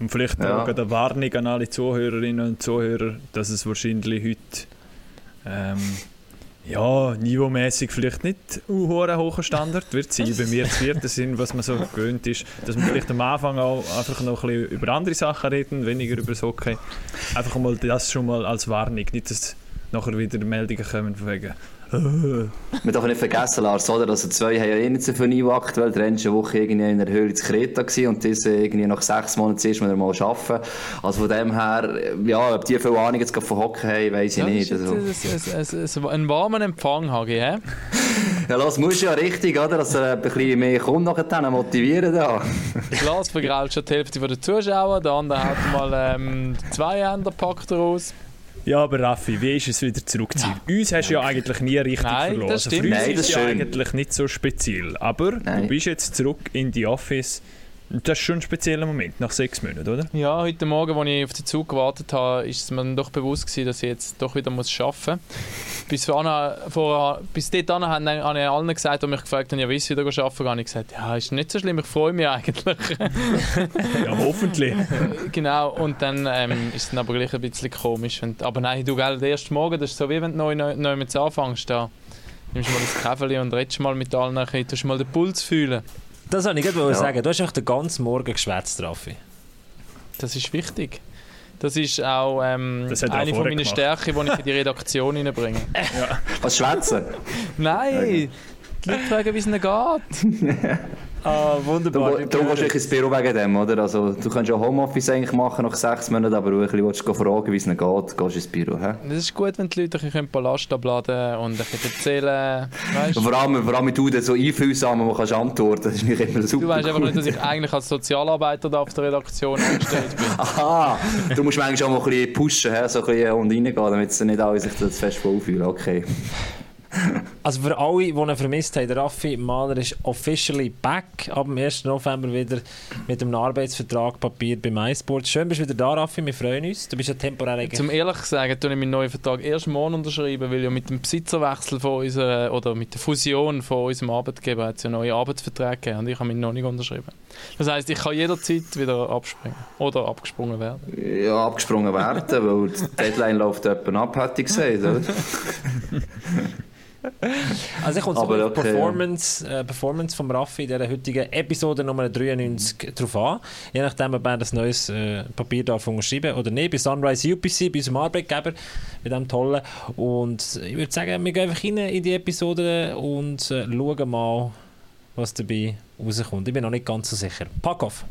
Und vielleicht ja. auch eine Warnung an alle Zuhörerinnen und Zuhörer, dass es wahrscheinlich heute ähm, ja, niveaumäßig vielleicht nicht ein hoher Standard wird sein, bei mir zu vierten sind, was man so gewöhnt ist, dass man vielleicht am Anfang auch einfach noch ein bisschen über andere Sachen reden, weniger über das Hockey. Einfach mal das schon mal als Warnung, nicht, dass nachher wieder Meldungen kommen von wegen Man darf nicht vergessen, Lars, oder? Also zwei haben ja eh nicht so viel eingewacht, weil der eine Woche irgendwie in der Höhle zu Kreta war und das irgendwie nach sechs Monaten zuerst mal arbeiten. Also von dem her, ja, ob die viel Ahnung jetzt von Hockey haben, weiss ich ja, nicht. Also. Es, es, einen warmen Empfang, Hagi, hä? Ja, das muss ja richtig, oder? Dass er ein bisschen mehr kommt nachher motivieren da. Glas vergrault schon die Hälfte der Zuschauer, der andere hat mal ähm, zwei Hände packt raus. Ja, aber Raffi, wie ist es wieder zurückzuziehen? Ja. Uns hast du ja eigentlich nie richtig Nein, verloren. Das stimmt. Also für uns Nein, das ist ja eigentlich nicht so speziell. Aber Nein. du bist jetzt zurück in die Office das ist schon ein spezieller Moment, nach sechs Monaten, oder? Ja, heute Morgen, als ich auf den Zug gewartet habe, ist es mir doch bewusst gewesen, dass ich jetzt doch wieder muss arbeiten muss. Bis, vor, bis dort habe ich allen gesagt, die mich gefragt haben, ja, wie ist wieder arbeiten habe ich gesagt, ja, ist nicht so schlimm, ich freue mich eigentlich. ja, hoffentlich. genau, und dann ähm, ist es dann aber gleich ein bisschen komisch. Und, aber nein, du, gell, der erste Morgen, das ist so, wie wenn du neu, neu, neu mit anfängst. Da nimmst du mal das Käferli und redest mal mit allen, dann tust du mal den Puls fühlen. Das wollte ich gerade ja. sagen. Du hast einfach den ganzen Morgen geschwätzt, Raffi. Das ist wichtig. Das ist auch ähm, das eine von meinen Stärken, die ich in die Redaktion hineinbringe. Ja. Was schwätzen? Nein, okay. die Leute fragen, wie es ihnen geht. Ah, wunderbar. Du, darum gehst du ins Büro wegen dem, oder? Also, du kannst ja Homeoffice eigentlich machen nach sechs Monaten, aber du willst du fragen, wie es ihnen geht, gehst du ins Büro. He? Das ist gut, wenn die Leute ein bisschen Ballast abladen und ein bisschen erzählen. Weißt? Vor allem, vor allem mit du so einfühlsam, wo kannst antworten, das ist nicht immer super Du weißt cool. einfach nicht, dass ich eigentlich als Sozialarbeiter da auf der Redaktion angestellt bin. Aha, du musst manchmal auch mal ein bisschen pushen, he? so ein bisschen und reingehen, damit sie nicht alle sich das fest wohlfühlen. Okay. Also für alle, die ihn vermisst haben, der Raffi Mahler ist officially back ab dem 1. November wieder mit einem Arbeitsvertrag Papier bei MySports. Schön, bist du wieder da, Raffi, wir freuen uns. Du bist ja temporär... Zum ehrlich sagen, tue ich meinen neuen Vertrag erst morgen unterschreiben, weil ja mit dem Besitzerwechsel von unserer, oder mit der Fusion von unserem Arbeitgeber hat es ja neue Arbeitsverträge gegeben und ich habe mich noch nicht unterschrieben. Das heisst, ich kann jederzeit wieder abspringen oder abgesprungen werden. Ja, abgesprungen werden, weil die Deadline läuft etwa ab, hätte ich gesagt, oder? Also ich komme so okay, Performance, äh, Performance vom Raffi in dieser heutigen Episode Nummer 93 drauf an. Je nachdem, ob er das neues äh, Papier darf unterschreiben oder nicht. Bei Sunrise UPC, bei unserem Arbeitgeber, mit dem tollen. Und ich würde sagen, wir gehen einfach rein in die Episode und äh, schauen mal, was dabei rauskommt. Ich bin noch nicht ganz so sicher. Pack auf!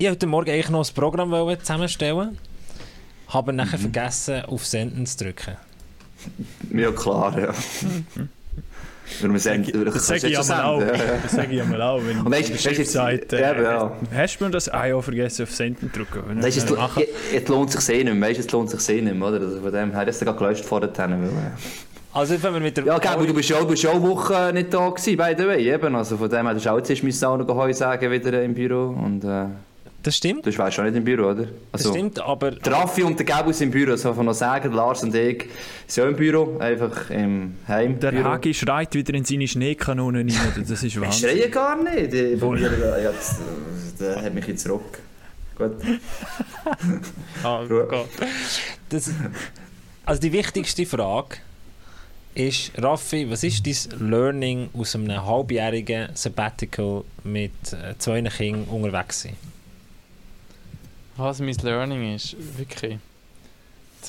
Ich wollte heute Morgen eigentlich noch ein Programm zusammenstellen, habe nachher mhm. vergessen, auf Senden zu drücken. Ja, klar, ja. Wenn man sagt, das sage ich ja mal auch. Das sage ich ja mal auch. Wenn weißt, die Webseite äh, ja. hast du mir das ah, ja, vergessen auf Senden zu drücken? Weißt, es, jetzt lohnt sich eh nicht mehr. Weißt, es lohnt sich eh nicht mehr. Oder? Also von dem her, das ist gelöscht vorher. Also wenn wir mit der... Ja, okay, du bist ja, auch eine Woche nicht da gewesen, by the way. Eben. Also von dem her, du hast auch jetzt auch noch Heu sagen wieder im Büro. Und, äh, das stimmt. Du warst schon nicht im Büro, oder? Also, das stimmt, aber... Der Raffi und der Gabus sind im Büro, das darf man noch sagen. Lars und ich sind auch im Büro, einfach im Heim. Der Hagi schreit wieder in seine Schneekanonen rein, das ist Wahnsinn. Ich schreie gar nicht. Ich, von mir, ja, das, der hat mich jetzt zurück. Gut. oh Gott. Das, also die wichtigste Frage ist, Raffi, was ist dein Learning aus einem halbjährigen Sabbatical mit äh, zwei Kindern unterwegs sein? Was mein Learning ist. Wirklich.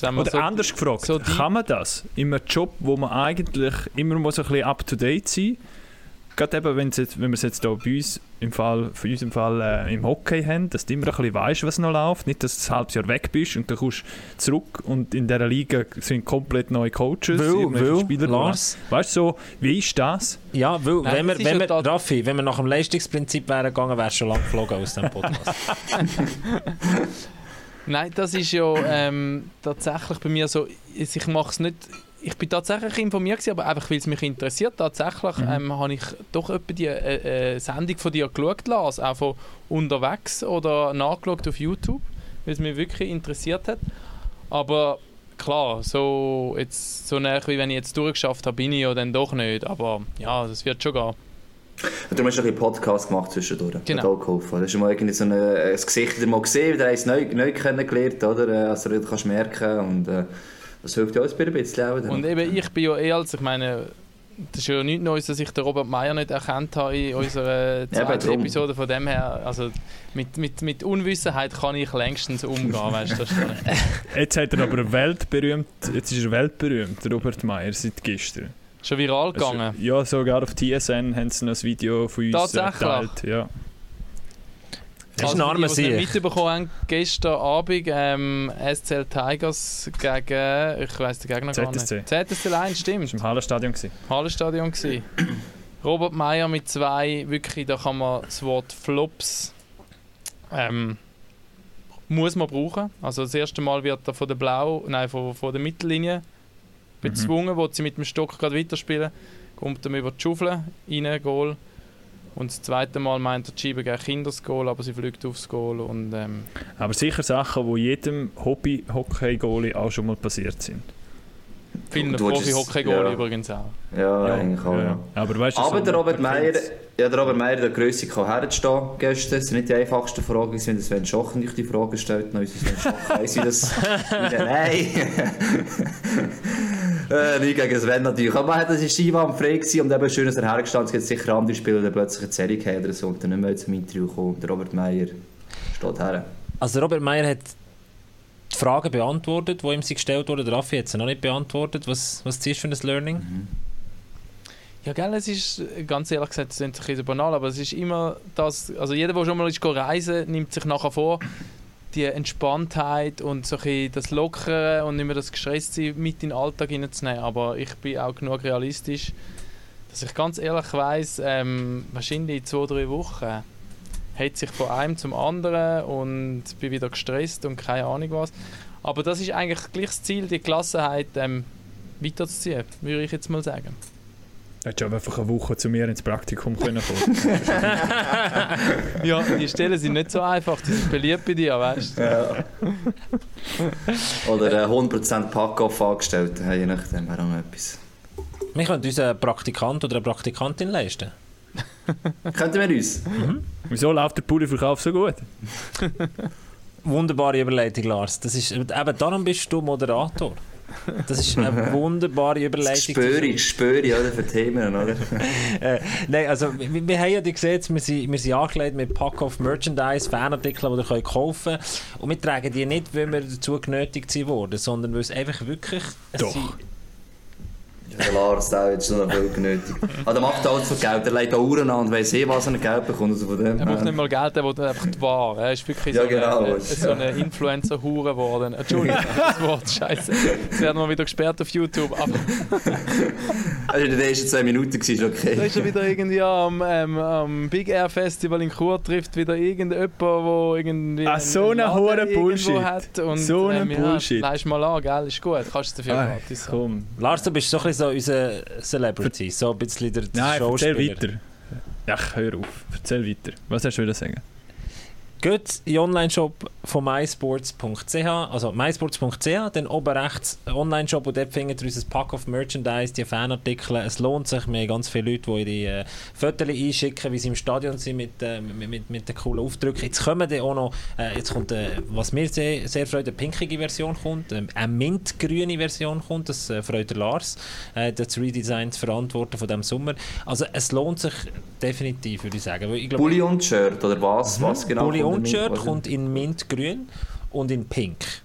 Oder so, anders gefragt, so kann man das in einem Job, wo man eigentlich immer muss ein bisschen up-to-date sein muss, gerade eben, jetzt, wenn wir es jetzt hier bei uns im Fall, für uns im Fall äh, im Hockey haben, dass du immer ein bisschen weißt, was noch läuft. Nicht, dass du ein halbes Jahr weg bist und dann kommst zurück und in dieser Liga sind komplett neue Coaches, will, will, Spieler. Lars. Weißt du, so, wie ist das? Ja, weil, Nein, wenn, wir, wenn wir, Raffi, wenn wir nach dem Leistungsprinzip wären gegangen, wärst du schon lange geflogen aus dem Podcast. Nein, das ist ja ähm, tatsächlich bei mir so, ich mache es nicht ich bin tatsächlich informiert gewesen, aber einfach weil es mich interessiert. Tatsächlich mhm. ähm, habe ich doch etwa die äh, äh, Sendung von dir geschaut, Lars, auch von unterwegs oder nachgeschaut auf YouTube, weil es mich wirklich interessiert hat. Aber klar, so, jetzt, so nah wie wenn ich jetzt durchgeschafft habe, bin ich ja dann doch nicht. Aber ja, das wird schon gehen. Du hast ein einen Podcast gemacht zwischendurch. Genau. geholfen. Du hast mal irgendwie so ein, ein Gesicht wieder mal gesehen, wieder eins neu, neu kennengelernt, oder? Also du kannst merken und äh, das hilft ja uns ein bisschen auch. Und eben, ich bin ja eh als, ich meine, das ist ja nichts Neues, dass ich den Robert Meyer nicht erkannt habe in unserer zweiten ja, Episode. Von dem her, also mit, mit, mit Unwissenheit kann ich längstens umgehen, weißt du. Jetzt hat er aber weltberühmt, jetzt ist er weltberühmt, Robert Meyer, seit gestern. Schon viral also, gegangen? Also, ja, sogar auf TSN haben sie noch ein Video von uns geteilt. Ja. Das ist ein armer also, die mitbekommen haben, gestern Abend ähm, SCL Tigers gegen, ich weiss den Gegner gar nicht. ZSC 1, stimmt. Das war im Hallenstadion. Hallenstadion. Robert Meyer mit zwei, wirklich, da kann man das Wort Flops ähm, muss man brauchen. Also das erste Mal wird er von der Blau, nein, von, von der Mittellinie bezwungen, mhm. wo sie mit dem Stock gerade weiterspielen. Kommt dann über die Schaufel, rein, Goal. Und das zweite Mal meint er, die Scheibe gegen Kinders Goal, aber sie fliegt aufs Goal. Und, ähm aber sicher Sachen, die jedem Hobby-Hockey-Goalie auch schon mal passiert sind. Vielen Profi-Hockey-Goalie ja. übrigens auch. Ja, ja eigentlich auch. Ja. Aber, weißt aber so der Robert Meyer, ja, der Robert Meyer, der Größe kann herstehen gestern. Das sind nicht die einfachsten Fragen, wenn Sven Schoch nicht die Frage stellt. Nein, Sven Schoch weiss, wie das... Nein! äh, nicht gegen Sven natürlich. Aber das war Skiwand frei gewesen und eben schön, dass er hergestanden ist. sicher andere Spieler, die plötzlich eine Serie haben oder so und dann nicht mehr zum Interview kommen. Der Robert Meyer steht her. Also Robert Meyer hat die Fragen beantwortet, die ihm gestellt wurden. Raffi hat sie noch nicht beantwortet. Was, was ist für ein Learning? Mhm. Ja, gell, es ist, ganz ehrlich gesagt, es ist ein bisschen banal, aber es ist immer das, also jeder, der schon mal ist reisen nimmt sich nachher vor, die Entspanntheit und so das Lockere und nicht mehr das Gestresste mit in den Alltag hineinzunehmen. Aber ich bin auch genug realistisch, dass ich ganz ehrlich weiss, ähm, wahrscheinlich in zwei, drei Wochen hat sich von einem zum anderen und bin wieder gestresst und keine Ahnung was. Aber das ist eigentlich gleich das Ziel, die Gelassenheit ähm, weiterzuziehen, würde ich jetzt mal sagen. Hättest du einfach eine Woche zu mir ins Praktikum können kommen Ja, die Stellen sind nicht so einfach, die sind beliebt bei dir, weißt du? Ja. Oder 100% Pack-Off angestellt, je nachdem wäre auch etwas. Wir können uns einen Praktikant oder eine Praktikantin leisten. Könnten wir uns? Mhm. Wieso läuft der Puderverkauf so gut? Wunderbare Überleitung, Lars. Das ist, eben darum bist du Moderator. Das ist eine wunderbare Überleitung. Spöre ich, spöre ich, oder, für Themen, oder? äh, nein, also, wir, wir, haben ja gesehen, wir sind, wir sind angelegt mit Pack-Off Merchandise, Fanartikel, die ihr kaufen könnt. Und wir tragen die nicht, weil wir dazu genötigt wurden, sondern weil es einfach wirklich... Doch. Der Lars, der hat schon noch viel genötigt. Aber der macht alles für Geld. Er legt Uhren an und weiss eh, was er Geld bekommt. Also von dem er braucht nicht mal Geld, er will einfach die Ware. Er ist wirklich ja, so, genau, eine, so eine Influencer-Hure geworden. Entschuldigung, das Wort, scheiße. Das werden wir wieder gesperrt auf YouTube. Aber also in den ersten zwei Minuten war okay. Da ist er wieder irgendwie am, ähm, am Big Air Festival in Chur, trifft wieder irgendjemand, der irgendwie. Ach, so eine hohe Bullshit. Hat und, so eine ähm, Bullshit. Ja, leist mal an, gell? Ist gut. Kannst du dafür ah, gratis komm. Lars, du bist so ein bisschen so unser Celebrity, so ein bisschen der Nein, Schauspieler. erzähl weiter. Ach, hör auf. Erzähl weiter. Was hast du wieder sagen? Geht in den Online-Shop von mysports.ch, also mysports.ch, dann oben rechts Online-Shop und dort findet ihr unser Pack of Merchandise, die Fanartikel. Es lohnt sich, wir haben ganz viele Leute, die ihre äh, Fotos einschicken, wie sie im Stadion sind mit, äh, mit, mit, mit den coolen Aufdrücken. Jetzt kommen dann auch noch, äh, jetzt kommt, äh, was mir sehr, sehr freut, eine pinkige Version kommt, äh, eine mintgrüne Version kommt, das äh, freut der Lars, äh, das Redesign zu verantworten von diesem Sommer. Also es lohnt sich definitiv, würde ich sagen. Ich glaub, Bullion-Shirt oder was? Mhm. was genau Grundshirt kommt in Mintgrün und in Pink.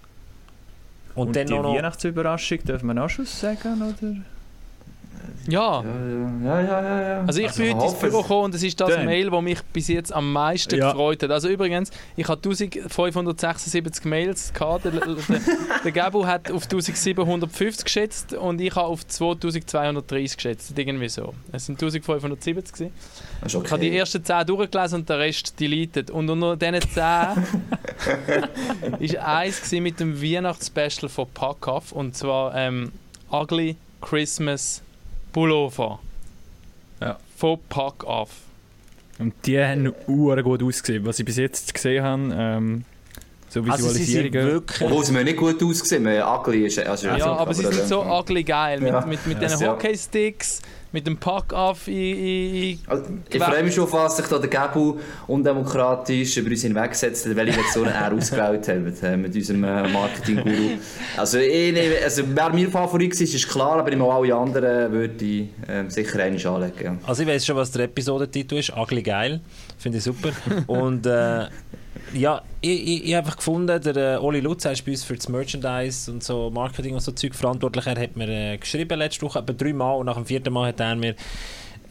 Und, und dann die noch Weihnachtsüberraschung, dürfen wir auch schon sagen, oder? Ja. Ja, ja, ja, ja. Also ich also bin heute ins Büro gekommen und es ist das Dann. Mail, das mich bis jetzt am meisten ja. gefreut hat. Also übrigens, ich habe 1576 Mails gehabt. Der, der, der Gabu hat auf 1750 geschätzt und ich habe auf 2230 geschätzt. Irgendwie so. Es sind 1570 gewesen. Okay. Ich habe die ersten 10 durchgelesen und den Rest deleted. Und unter diesen 10 war eins mit dem Weihnachtsspecial von Packoff und zwar ähm, Ugly Christmas Pullover. Ja. Von Pack Off. Und die haben auch gut ausgesehen. Was ich bis jetzt gesehen habe, ähm, so Visualisierungen. Also. Obwohl sie mir nicht gut ausgesehen, ugly ist. Also ja, aber sie sind so ugly geil. Mit, ja. mit, mit, mit den Hockey-Sticks mit dem Pack auf. Ich, also, ich freue mich schon fast, dass sich der Gabu undemokratisch über uns hinweggesetzt hat, welche Version er ausgewählt hat äh, mit unserem äh, Marketing-Guru. Also, ich, also wer mein Favorit war, ist klar, aber immer alle anderen würde ich äh, sicher einmal anlegen. Ja. Also ich weiß schon, was der Episodentitel ist, «Ugly geil», finde ich super. Und äh, ja, ich, ich, ich habe einfach gefunden, der äh, Oli Lutz ist bei uns für das Merchandise und so Marketing und so Zeug verantwortlich. Er hat mir äh, geschrieben letzte Woche, etwa drei Mal und nach dem vierten Mal hat er mir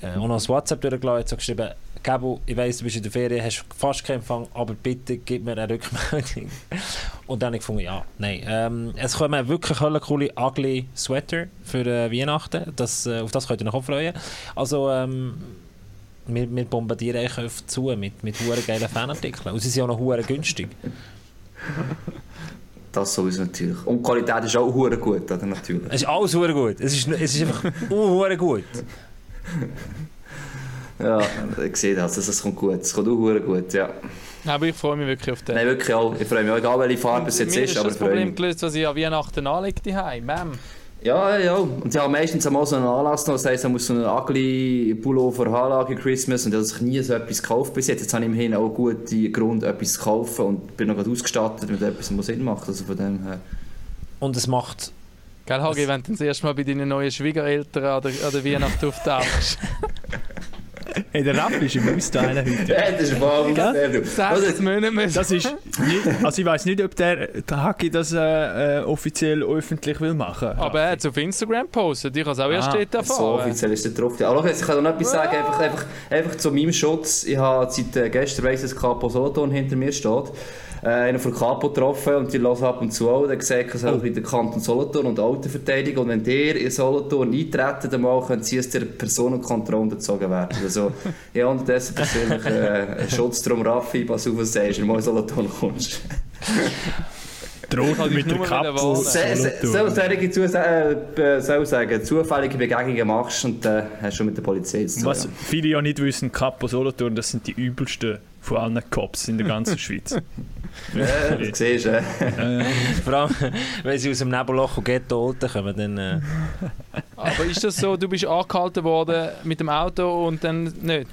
äh, auch noch ein WhatsApp durchgeladen und geschrieben, Gabo, ich weiss, du bist in der Ferien, hast fast keinen Empfang, aber bitte gib mir eine Rückmeldung. und dann habe ich gefunden, ja, nein. Ähm, es kommen wirklich coole ugly Sweater für äh, Weihnachten. Das, äh, auf das könnt ihr noch freuen. Also, ähm, wir, wir bombardieren eigentlich zu mit, mit geilen Fanartikeln. Und sie sind auch noch hure günstig. Das sowieso natürlich. Und die Qualität ist auch hure gut, oder? Natürlich. Es ist alles hure gut. Es ist, es ist einfach hure gut. ja, ich sehe das. Es kommt gut. Es kommt auch hure gut, ja. Aber ich freue mich wirklich auf den. Nein, wirklich auch. Ich freue mich auch, egal welche Farbe es jetzt ist. ist aber das Problem gelöst, was ich an Weihnachten anlege, die Heim. Ja, ja. Und sie haben meistens einmal so einen Anlass noch, das heisst, man muss so einen ugly Pullover haben für Christmas und ich habe nie so etwas gekauft bis jetzt. Jetzt habe ich immerhin auch guten Grund, etwas zu kaufen und bin noch gerade ausgestattet mit etwas, was Sinn macht. Also von dem her. Und es macht... Gell, Hagi, wenn du das erste Mal bei deinen neuen Schwiegereltern an der, an der Weihnacht auftauchst. Hey, der Rap ist im Austeilen heute. Ja, das ist wahr. Sechs Monate Das ist nicht, also ich weiß nicht, ob der, der Hacki das äh, äh, offiziell öffentlich will machen. Aber er hat es auf Instagram gepostet. Ich habe es auch erst ah, dort erfahren. So offiziell ist er drauf. Ja, ich kann noch etwas sagen, einfach, einfach, einfach zu meinem Schutz. Ich habe seit äh, gestern weiss, dass Capo Solothurn hinter mir steht äh, einen von Capo getroffen und die hören ab und zu auch. Der gesagt, er soll oh. in der Kanton Solothurn und Autoverteidigung. Und wenn der in Solothurn eintreten, dann mal können sie aus der Personenkontrolle unterzogen werden. Also, ich habe unterdessen persönlich äh, Schutz drum, Raffi, pass auf, was du sagst, wenn du mal in Solothurn kommst. Droht mit der Kappe. Soll solche zu, äh, soll sagen, zufällige Begegnungen machst und dann äh, hast du mit der Polizei zu tun. Was viele ja nicht wissen, Capo Solothurn, das sind die übelsten von allen Cops in der ganzen Schweiz. ja, das siehst du. Vor allem, wenn sie aus dem Nebelloch und Ghetto kommen, dann... Äh. Aber ist das so, du bist angehalten worden mit dem Auto und dann nicht?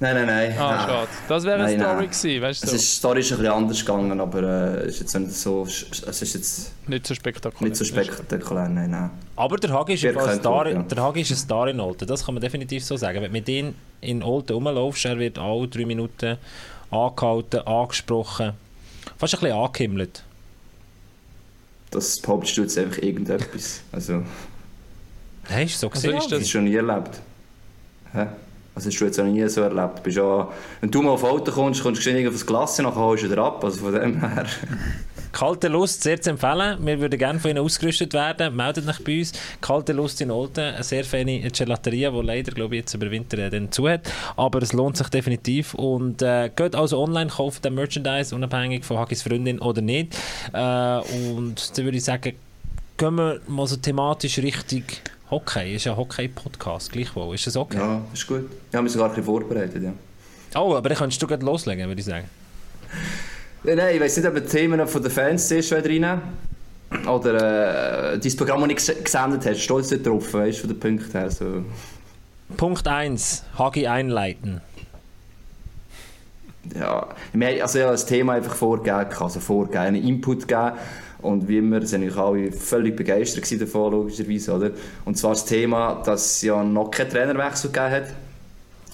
Nein, nein, nein. Ah, nein. schade. Das wäre eine Story gewesen, weißt du? So. die Story ist ein bisschen anders gegangen, aber äh, ist jetzt nicht so, es ist jetzt nicht so spektakulär. Nicht so spektakulär, nein, nein. Aber der Hagi ist, ein Star, ja. der Hagi ist ein Star in Olten, das kann man definitiv so sagen. Wenn du mit ihm in Olten rumlaufst, er wird alle drei Minuten angehalten, angesprochen, fast ein bisschen angehimmelt. Das behauptest du jetzt einfach irgendetwas. Also, hast du so gesehen? Also ist das, das schon nie erlebt. Hä? Also hast du jetzt auch nie so erlebt. Bist ja, wenn du mal auf Auto kommst, kommst du auf das und dann holst du wieder ab. Also von dem her. Kalte Lust, sehr zu empfehlen. Wir würden gerne von Ihnen ausgerüstet werden. Meldet euch bei uns. Kalte Lust in Olten, eine sehr feine Gelateria, die leider, glaube ich, jetzt über Winter äh, dann zu hat. Aber es lohnt sich definitiv. Und äh, geht also online, kauft den Merchandise, unabhängig von Hakis Freundin oder nicht. Äh, und dann würde ich sagen, gehen wir mal so thematisch richtig Hockey, ist ja ein Hockey-Podcast, gleichwohl. Ist das okay? Ja, ist gut. Ich habe mich sogar ein bisschen vorbereitet, ja. Oh, aber dann kannst du gleich loslegen, würde ich sagen. Nein, ich weiß nicht, ob die Themen von den Fans zuerst reinnehmen Oder äh, dein Programm, das du gesendet hast, stolz darauf, weißt du, von den Punkten her. So. Punkt 1, Hagi einleiten. Ja, also ich habe das Thema einfach vorgegeben, also vorgegeben, einen Input gegeben und wie immer sind alle völlig begeistert davon, logischerweise. Oder? Und zwar das Thema, dass es ja noch keinen Trainerwechsel gegeben hat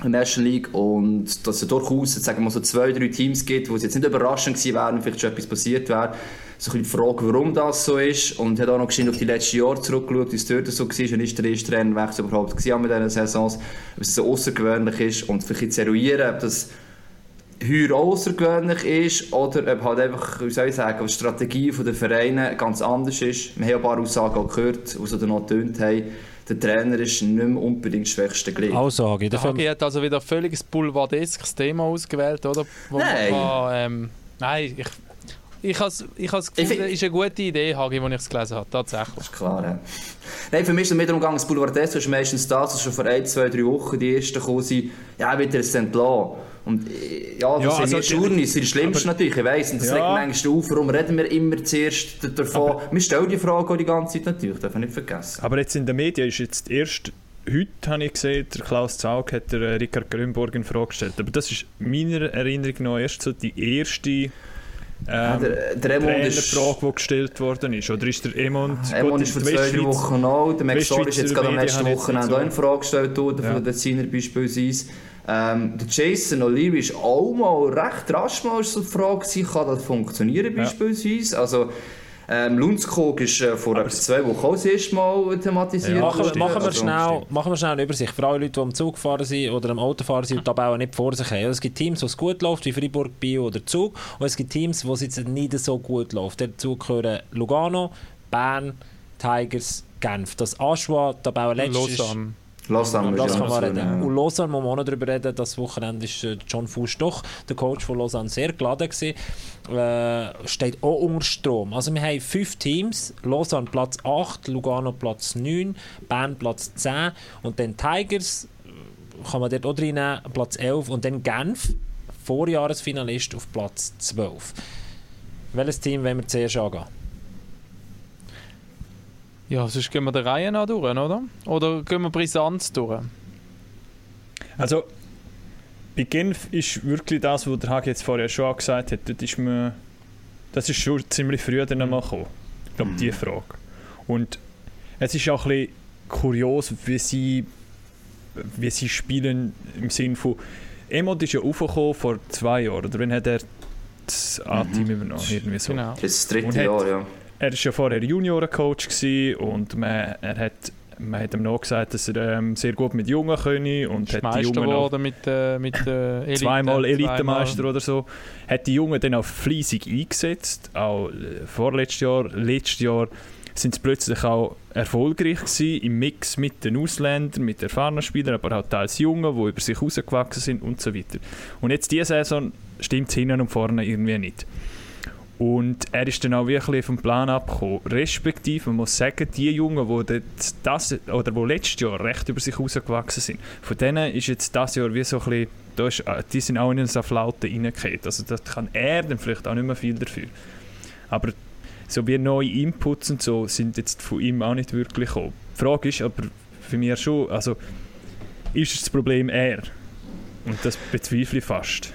in der National League und dass es durchaus sagen wir so zwei, drei Teams gibt, wo es jetzt nicht überraschend gewesen wären, vielleicht schon etwas passiert wäre. So ein die Frage, warum das so ist und hat auch noch auf die letzten Jahre zurückgeschaut, wie es dort so war und ist der erste Trainerwechsel überhaupt gewesen mit diesen Saisons, ob es so außergewöhnlich ist und vielleicht zu eruieren, ob das heuer außergewöhnlich ist oder ob halt einfach, wie soll ich sagen, die Strategie der Vereine ganz anders ist. Wir haben ein paar Aussagen auch gehört, die so noch getönt haben. Der Trainer ist nicht mehr unbedingt das schwächste Glied. Aussage. Der Hagi hat also wieder ein völlig boulevardeskes Thema ausgewählt, oder? Wo nein. Man, ähm, nein, ich, ich habe ich has gefunden, es ist eine gute Idee, Hagi, als ich es gelesen habe, tatsächlich. Das ist klar, ja. Nein, für mich ist es wiederum gegangen, das Boulevardesso ist meistens das, was schon vor ein, zwei, drei Wochen die ersten gekommen sind, ja, wieder ein entlassen. Und äh, ja, das ja, also, Journeys, sind schlimmsten natürlich, ich weiss. Und das ja. legt manchmal auf, warum reden wir immer zuerst davon. Aber, wir stellen die Frage auch die ganze Zeit natürlich, darf man nicht vergessen. Aber jetzt in den Medien ist jetzt erst heute habe ich gesehen, der Klaus Zaug hat der äh, Richard Grünborg in Frage gestellt. Aber das ist meiner Erinnerung nach erst so die erste ähm, der, der Trainerfrage, die gestellt worden ist. Oder ist der Emond... Emond ist vor zwei, Wochen alt. Der Max ist jetzt gerade am letzten Wochenende auch in Frage gestellt worden, ja. von den Ziner beispielsweise. Ähm, der Jason O'Leary ist auch mal recht rasch mal so die Frage kann das funktionieren beispielsweise? Ja. Also, ähm, Lundskog ist äh, vor etwa zwei Wochen auch das erste Mal thematisiert. Ja, machen, machen, wir also, schnell, machen wir schnell eine Übersicht. Für alle Leute, die am Zug fahren sind oder am Auto fahren sind und die Tabellen nicht vor sich haben. Es gibt Teams, wo es gut läuft, wie Freiburg, Bio oder Zug. Und es gibt Teams, wo es jetzt nicht so gut läuft. Dazu gehören Lugano, Bern, Tigers, Genf. Das Aschwa, Tabelle letztes Lausanne, das kann man reden. Ja. Und Lausanne muss man auch noch darüber reden. Das Wochenende ist äh, John Fuß doch, der Coach von Lausanne, sehr geladen gewesen. Äh, steht auch unter Strom. Also wir haben fünf Teams. Lausanne Platz 8, Lugano Platz 9, Bern Platz 10 und dann Tigers äh, kann man dort auch reinnehmen, Platz 11 und dann Genf, Vorjahresfinalist auf Platz 12. Welches Team wollen wir zuerst angehen? Ja, sonst gehen wir der Reihe nach durch, oder? Oder gehen wir Brisanz durch? Also, bei Genf ist wirklich das, was der Hag jetzt vorher schon gesagt hat, das ist, mir, das ist schon ziemlich früh dann mal gekommen. Ich glaube, mhm. diese Frage. Und es ist auch ein bisschen kurios, wie sie, wie sie spielen im Sinne von Emot ist ja aufgekommen vor zwei Jahren, oder wenn hat er das A-Team mhm. übernommen? Irgendwie so. Genau. Das ist das dritte Jahr, ja er war ja vorher Juniorencoach und man, er hat, man hat ihm noch gesagt, dass er ähm, sehr gut mit Jungen könne und hat die Jungen geworden mit, äh, mit äh, Elite, zweimal Elitemeister zweimal. oder so. Hat die Jungen dann auch fleissig eingesetzt, auch äh, vorletztes Jahr, letztes Jahr sind sie plötzlich auch erfolgreich gewesen im Mix mit den Ausländern, mit erfahrenen Spielern, aber auch teils Jungen, die über sich herausgewachsen sind und so weiter. Und jetzt diese Saison stimmt es hinten und vorne irgendwie nicht. Und er ist dann auch wirklich vom Plan abgekommen. Respektive, man muss sagen, die Jungen, die, das, oder die letztes Jahr recht über sich herausgewachsen sind, von denen ist jetzt das Jahr wie so ein bisschen, da ist, äh, die sind auch in eine Flaute reingefallen. Also da kann er dann vielleicht auch nicht mehr viel dafür. Aber so wie neue Inputs und so sind jetzt von ihm auch nicht wirklich gekommen. Die Frage ist aber für mich schon, also ist das Problem er? Und das bezweifle ich fast.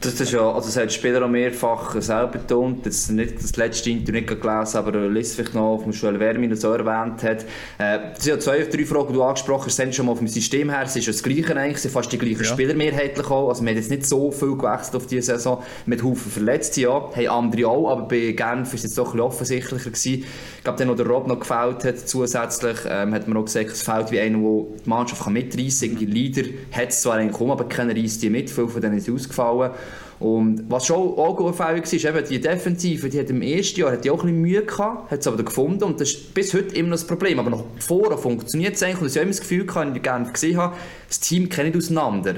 Das ist ja, also das hat der Spieler auch mehrfach selber betont, das nicht das letzte Interview nicht gelesen, aber er liest vielleicht noch, auf Joel Wermin so erwähnt hat. Äh, das sind ja zwei, drei Fragen, die du angesprochen hast, sind schon mal vom System her, es ist ja das Gleiche eigentlich, es sind fast die gleichen ja. Spieler mehrheitlich auch, also wir haben jetzt nicht so viel gewechselt auf diese Saison, mit Haufen Verletzte, ja, haben andere auch, aber bei Genf ist es jetzt doch ein bisschen offensichtlicher gewesen. Ich glaube, dann, wo der Rob noch gefällt hat, zusätzlich, ähm, hat man auch gesagt, es fehlt wie einer, der die Mannschaft mitreißen kann, die Leader hat es zwar eigentlich gekommen, aber keiner reißt die mit, viele von denen sind ausgefallen. Und was schon auch auffällig war, ist eben die Defensive, die hat im ersten Jahr hat die auch ein bisschen Mühe gehabt, hat es aber gefunden und das ist bis heute immer noch das Problem. Aber noch vorher funktioniert es eigentlich und ich habe immer das Gefühl, gehabt, ich gerne gesehen habe, das Team kennt nicht auseinander.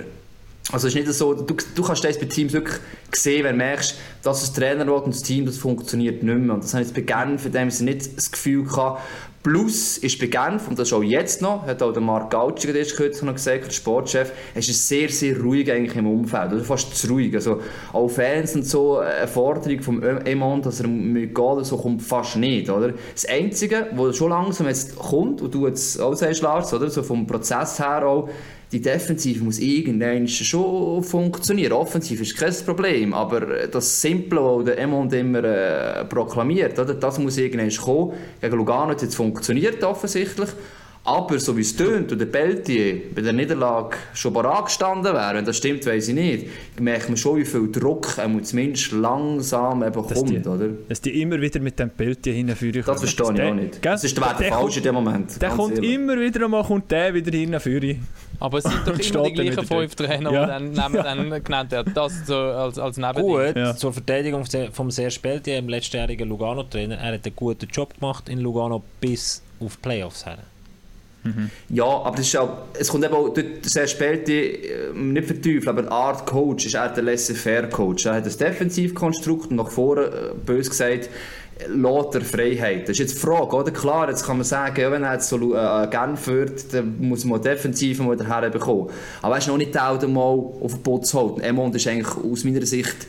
Also es ist nicht so, du, du kannst das bei Teams wirklich sehen, wenn du merkst, dass das Trainer will und das Team, das funktioniert nicht mehr. Und das habe ich bei Genf in dem nicht das Gefühl gehabt, Plus ist bei Genf, und das ist auch jetzt noch, hat auch der Marc Gautschig kürzlich noch gesagt, der Sportchef, es ist sehr, sehr ruhig eigentlich im Umfeld, oder fast zu ruhig. Also auch Fans und so, eine Forderung vom Emon, dass er mit gehen so kommt fast nicht, oder? Das Einzige, was schon langsam jetzt kommt, und du jetzt auch sagst, Lars, oder? So vom Prozess her auch, die Defensive muss irgendwann schon funktionieren. Offensiv ist kein Problem, aber das Simple, was der Emond immer äh, proklamiert, oder, das muss irgendwann kommen. Gegen Lugano hat es jetzt funktioniert offensichtlich. Aber so wie es tönt und der Peltier bei der Niederlage schon bereit gestanden wäre, wenn das stimmt, weiß ich nicht, merkt man schon, wie viel Druck er zumindest langsam eben kommt, die, oder? Dass die immer wieder mit dem Peltier hinführen Das verstehe ich auch nicht. Das ist der, der falsch in dem Moment. Der kommt ehrlich. immer wieder einmal kommt der wieder hinführen. Aber es sind doch immer die gleichen fünf Trainer, ja. die dann, dann genannt werden. Das so als, als Gut, ja. zur Verteidigung vom sehr Peltier, dem letztjährigen Lugano-Trainer, er hat einen guten Job gemacht in Lugano bis auf Playoffs her. Mhm. Ja, aber ist auch, es kommt eben auch dort sehr spät, äh, nicht verteufeln, aber Art Coach ist er der Laissez-faire-Coach. Er hat ein Defensivkonstrukt und nach vorne, äh, bös gesagt, lässt er Freiheit. Das ist jetzt die Frage, oder? Klar, jetzt kann man sagen, ja, wenn er jetzt so äh, Genf führt, dann muss man defensiv mal herbekommen. Aber er ist noch nicht der, der mal auf den Putz holt. Emond ist eigentlich aus meiner Sicht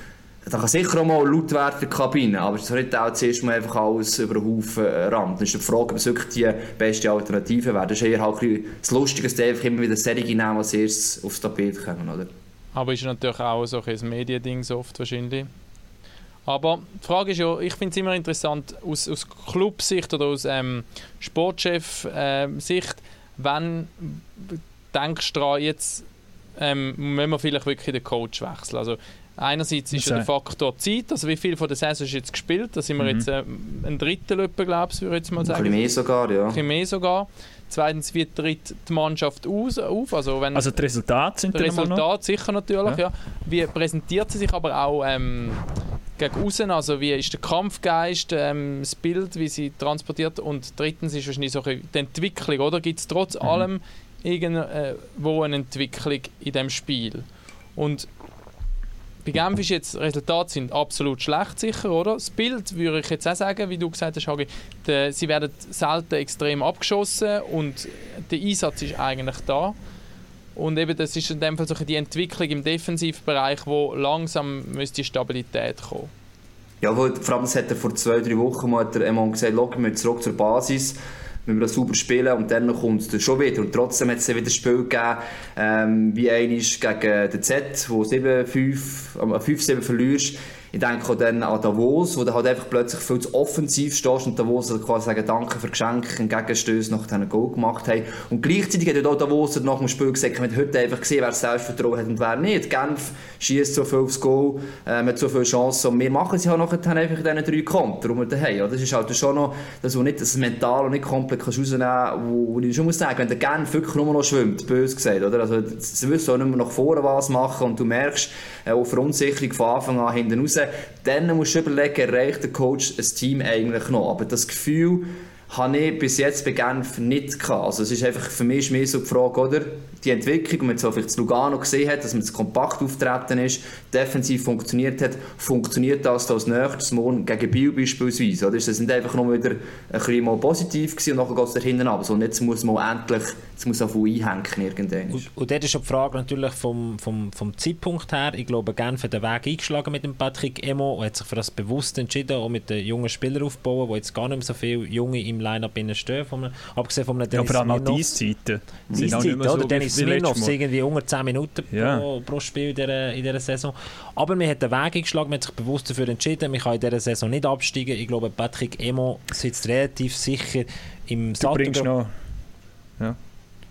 da kann sicher auch mal laut werden in der Kabine, aber es soll nicht auch zuerst mal einfach alles über den Haufen rammen. Dann ist die Frage, ob es wirklich die beste Alternative wäre. Das ist eher halt das Lustige, dass einfach immer wieder Serie nehmen, als erstes aufs Tapet kommen, oder? Aber ist natürlich auch so ein Mediending oft wahrscheinlich. Aber die Frage ist ja, ich finde es immer interessant aus, aus Clubsicht oder aus ähm, Sportchef-Sicht, ähm, wenn denkst du daran, jetzt ähm, müssen wir vielleicht wirklich den Coach wechseln? Also einerseits ist ja der Faktor Zeit, also wie viel von der Saison ist jetzt gespielt, da sind wir mhm. jetzt äh, ein Drittel, glaube ich, würde ich jetzt mal sagen. Ein bisschen mehr sogar, ja. Ein bisschen mehr sogar. Zweitens, wie tritt die Mannschaft aus, auf? Also, wenn also die Resultate sind die Resultate sicher natürlich, ja. ja. Wie präsentiert sie sich aber auch ähm, gegen außen? Also wie ist der Kampfgeist, ähm, das Bild, wie sie transportiert? Und drittens ist wahrscheinlich so die Entwicklung, oder? Gibt es trotz mhm. allem irgendwo eine Entwicklung in dem Spiel? Und bei Genf ist jetzt, Resultate sind absolut schlecht sicher, oder? Das Bild würde ich jetzt auch sagen, wie du gesagt hast, Hagi, de, sie werden selten extrem abgeschossen und der Einsatz ist eigentlich da. Und eben das ist in dem Fall so die Entwicklung im Defensivbereich, wo langsam müsste Stabilität kommen. Ja, vor allem hat er vor zwei, drei Wochen mal, hat er gesagt, wir zurück zur Basis wenn wir das sauber spielen und dann kommt es schon wieder. Und trotzdem hat es wieder ein Spiel gegeben, ähm, wie eines gegen den Z, wo 7-5, 5-7 verlierst ich denke auch dann an Davos, wo du halt einfach plötzlich viel zu offensiv stehst und Davos halt quasi sagen, danke für Geschenke, einen Gegenstöß nach diesem Goal gemacht haben. Und gleichzeitig hat auch Davos nach dem Spiel gesagt, man hat heute einfach gesehen, wer Selbstvertrauen hat und wer nicht. Genf schießt so viel aufs Goal, äh, hat so viele Chancen und wir machen sie halt nachher dann einfach in diesen drei Konter, die wir daheim Das ist halt schon noch, dass du nicht das mental und nicht komplett rausnehmen kannst, wo, wo ich schon muss sagen, wenn der Genf wirklich nur noch schwimmt, böse gesagt, oder? Also, sie wissen auch nicht mehr nach vorne was machen und du merkst, äh, auch Verunsicherung von Anfang an hinten raus, dann musst du überlegen, erreicht der Coach ein Team eigentlich noch. Aber das Gefühl, habe ich bis jetzt bei Genf nicht gehabt. Also es ist einfach für mich mehr so die Frage, oder? Die Entwicklung, wenn man jetzt vielleicht Lugano gesehen hat, dass man das kompakt auftreten ist, defensiv funktioniert hat, funktioniert das als nächstes morgen gegen Biel beispielsweise, oder? Das sind einfach noch wieder ein bisschen mal positiv gewesen und nachher geht es da hinten ab. So, und jetzt muss man endlich, jetzt muss auch einhängen irgendwann. Und, und dort ist die Frage natürlich vom, vom, vom Zeitpunkt her, ich glaube, Genf hat den Weg eingeschlagen mit dem Patrick Emo und hat sich für das bewusst entschieden, auch mit den jungen Spielern aufzubauen, wo jetzt gar nicht mehr so viele Junge im Line-Up stehen, vom, abgesehen von einem Dennis Ja, vor allem auch diese Zeiten. Diese Zeiten, oder? So Dennis Smirnoff irgendwie unter 10 Minuten ja. pro, pro, Spiel in dieser, in dieser Saison. Aber man hat den Weg eingeschlagen, man hat sich bewusst dafür entschieden, man kann in dieser Saison nicht absteigen. Ich glaube, Patrick Emo sitzt relativ sicher im Sattel. noch... Ja.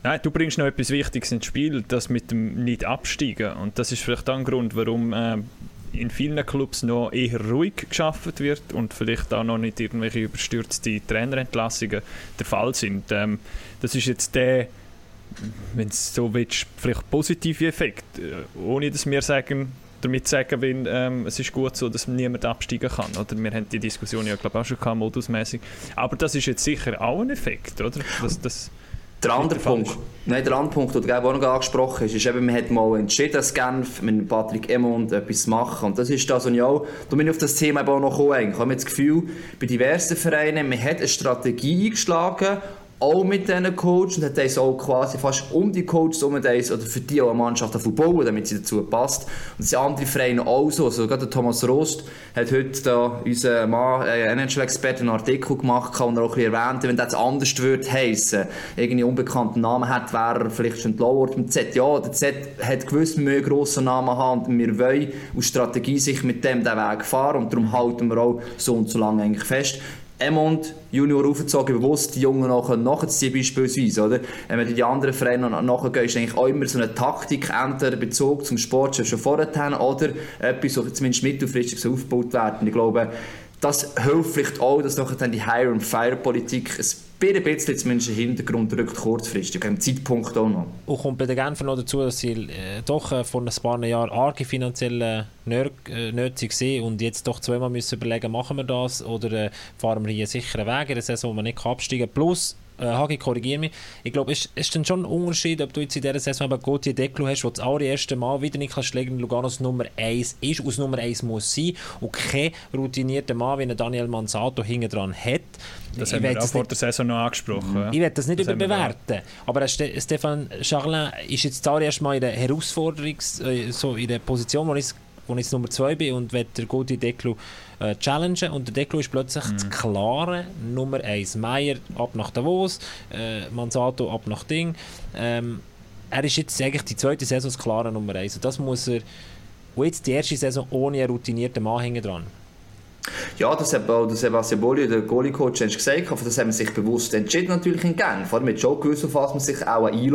Nein, du bringst noch etwas Wichtiges ins Spiel, das mit dem nicht absteigen. Und das ist vielleicht ein Grund, warum äh, in vielen Clubs noch eher ruhig geschafft wird und vielleicht auch noch nicht irgendwelche überstürzte Trainerentlassungen der Fall sind. Ähm, das ist jetzt der, wenn es so willst, vielleicht positive Effekt, äh, ohne dass wir sagen, damit sagen will, ähm, es ist gut so, dass niemand absteigen kann. Oder? Wir haben die Diskussion ja glaube auch schon gehabt, modusmäßig. Aber das ist jetzt sicher auch ein Effekt, oder? Das, das der andere Punkt, nein, der andere Punkt, den du auch noch angesprochen hast, ist eben, man hat mal entschieden, dass Genf mit Patrick Emond etwas machen. Und das ist das, was ich auch, da bin ich auf das Thema auch noch gekommen. Ich habe das Gefühl, bei diversen Vereinen, man hat eine Strategie eingeschlagen auch mit diesen Coach und hat das auch quasi fast um die Coaches um das, oder für die auch eine Mannschaft bauen, damit sie dazu passt. Und das sind andere Vereine auch so. Also gerade der Thomas Rost hat heute da unser Mann, äh, NHL-Experte, einen Artikel gemacht und er auch ein erwähnt, wenn das anders würde heissen, irgendwie unbekannten Namen hat, wäre er vielleicht schon entlassen worden mit Z. Ja, der Z hat gewiss mehr grossen Namen haben und wir wollen aus Strategie sich mit dem den Weg fahren und darum halten wir auch so und so lange eigentlich fest. Emond Junior aufgezogen, bewusst die Jungen nachher nachziehen beispielsweise, oder? Wenn man die anderen Vereine nachgehen, ist eigentlich auch immer so eine Taktik, entweder Bezug zum Sport schon vorher oder etwas, so zumindest mittelfristig aufgebaut werden. Ich glaube, das hilft vielleicht auch, dass nachher dann die Hire-and-Fire-Politik ein bisschen zumindest in den Hintergrund rückt, kurzfristig, am Zeitpunkt auch noch. Und kommt bei den Genfer noch dazu, dass sie äh, doch äh, vor ein paar Jahren arge finanzielle Nöte äh, waren und jetzt doch zweimal müssen überlegen, machen wir das oder äh, fahren wir hier sicheren Weg in der Saison, wo man nicht absteigen kann. Plus, äh, Hagi, korrigiere mich, ich glaube, es ist dann schon ein Unterschied, ob du jetzt in dieser Saison eben Gauthier Declo hast, der das allererste Mal wieder nicht schlägen Luganos Nummer 1 ist, aus Nummer 1 muss sein und kein routinierter Mann wie ein Daniel Manzato hinten dran hat. Das ich haben wir auch vor der Saison noch angesprochen. Ja. Ich werde das nicht das überbewerten, aber Stefan Charlin ist jetzt das allererste Mal in der Herausforderung, äh, so in der Position, wo ich wo ich jetzt Nummer 2 bin und will der gute Declo äh, challengen. Und der Declo ist plötzlich mhm. das klare Nummer 1. Meier ab nach Davos, äh, Manzato ab nach Ding. Ähm, er ist jetzt eigentlich die zweite Saison das klare Nummer 1. Und das muss er, und jetzt die erste Saison ohne einen routinierten Mann hinten dran. Ja, das hat auch der Sebastian Bolli, der Goalie-Coach, gesagt. Aber das haben wir sich bewusst entschieden natürlich in Gang. Vor allem mit schon gewusst, auf was man sich auch einlädt.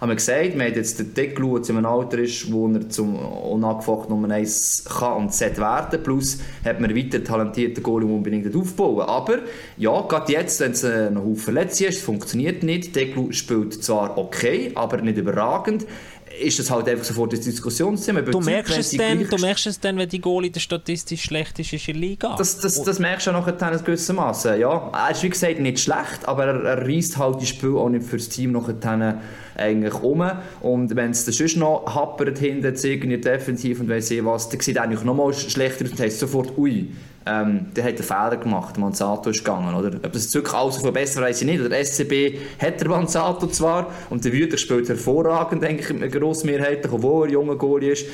Haben wir gesagt, wir haben jetzt den Deckel, der in Alter ist, wo er zum unangefochten Nummer 1 kann und sollte werden. Plus hat man weiter talentierten Goalie unbedingt aufbauen. Aber ja, gerade jetzt, wenn es noch Haufen verletzt ist, funktioniert nicht. Deckel spielt zwar okay, aber nicht überragend ist das halt einfach sofort das Diskussionsthema. Du merkst, es dann, du merkst es dann, wenn die Goalie der statistisch schlecht ist, ist in der Liga. Das, das, das merkst du auch nachher in gewissem Maße. Ja, er ist wie gesagt nicht schlecht, aber er, er reißt halt die Spiel auch nicht fürs Team nachher eigentlich um. Und wenn es dann sonst noch happert hinten, irgendwie defensiv und weiss ich was, dann sieht er eigentlich nochmal schlechter und heißt sofort, ui, ähm, der hat einen Fehler gemacht, der Manzato ist gegangen, oder? Ob das wirklich alles so verbessert, weiß ich nicht. Der SCB hat der Manzato zwar und der Wüter spielt hervorragend, denke ich, grossmehrheitlich, obwohl er junger Goalie ist.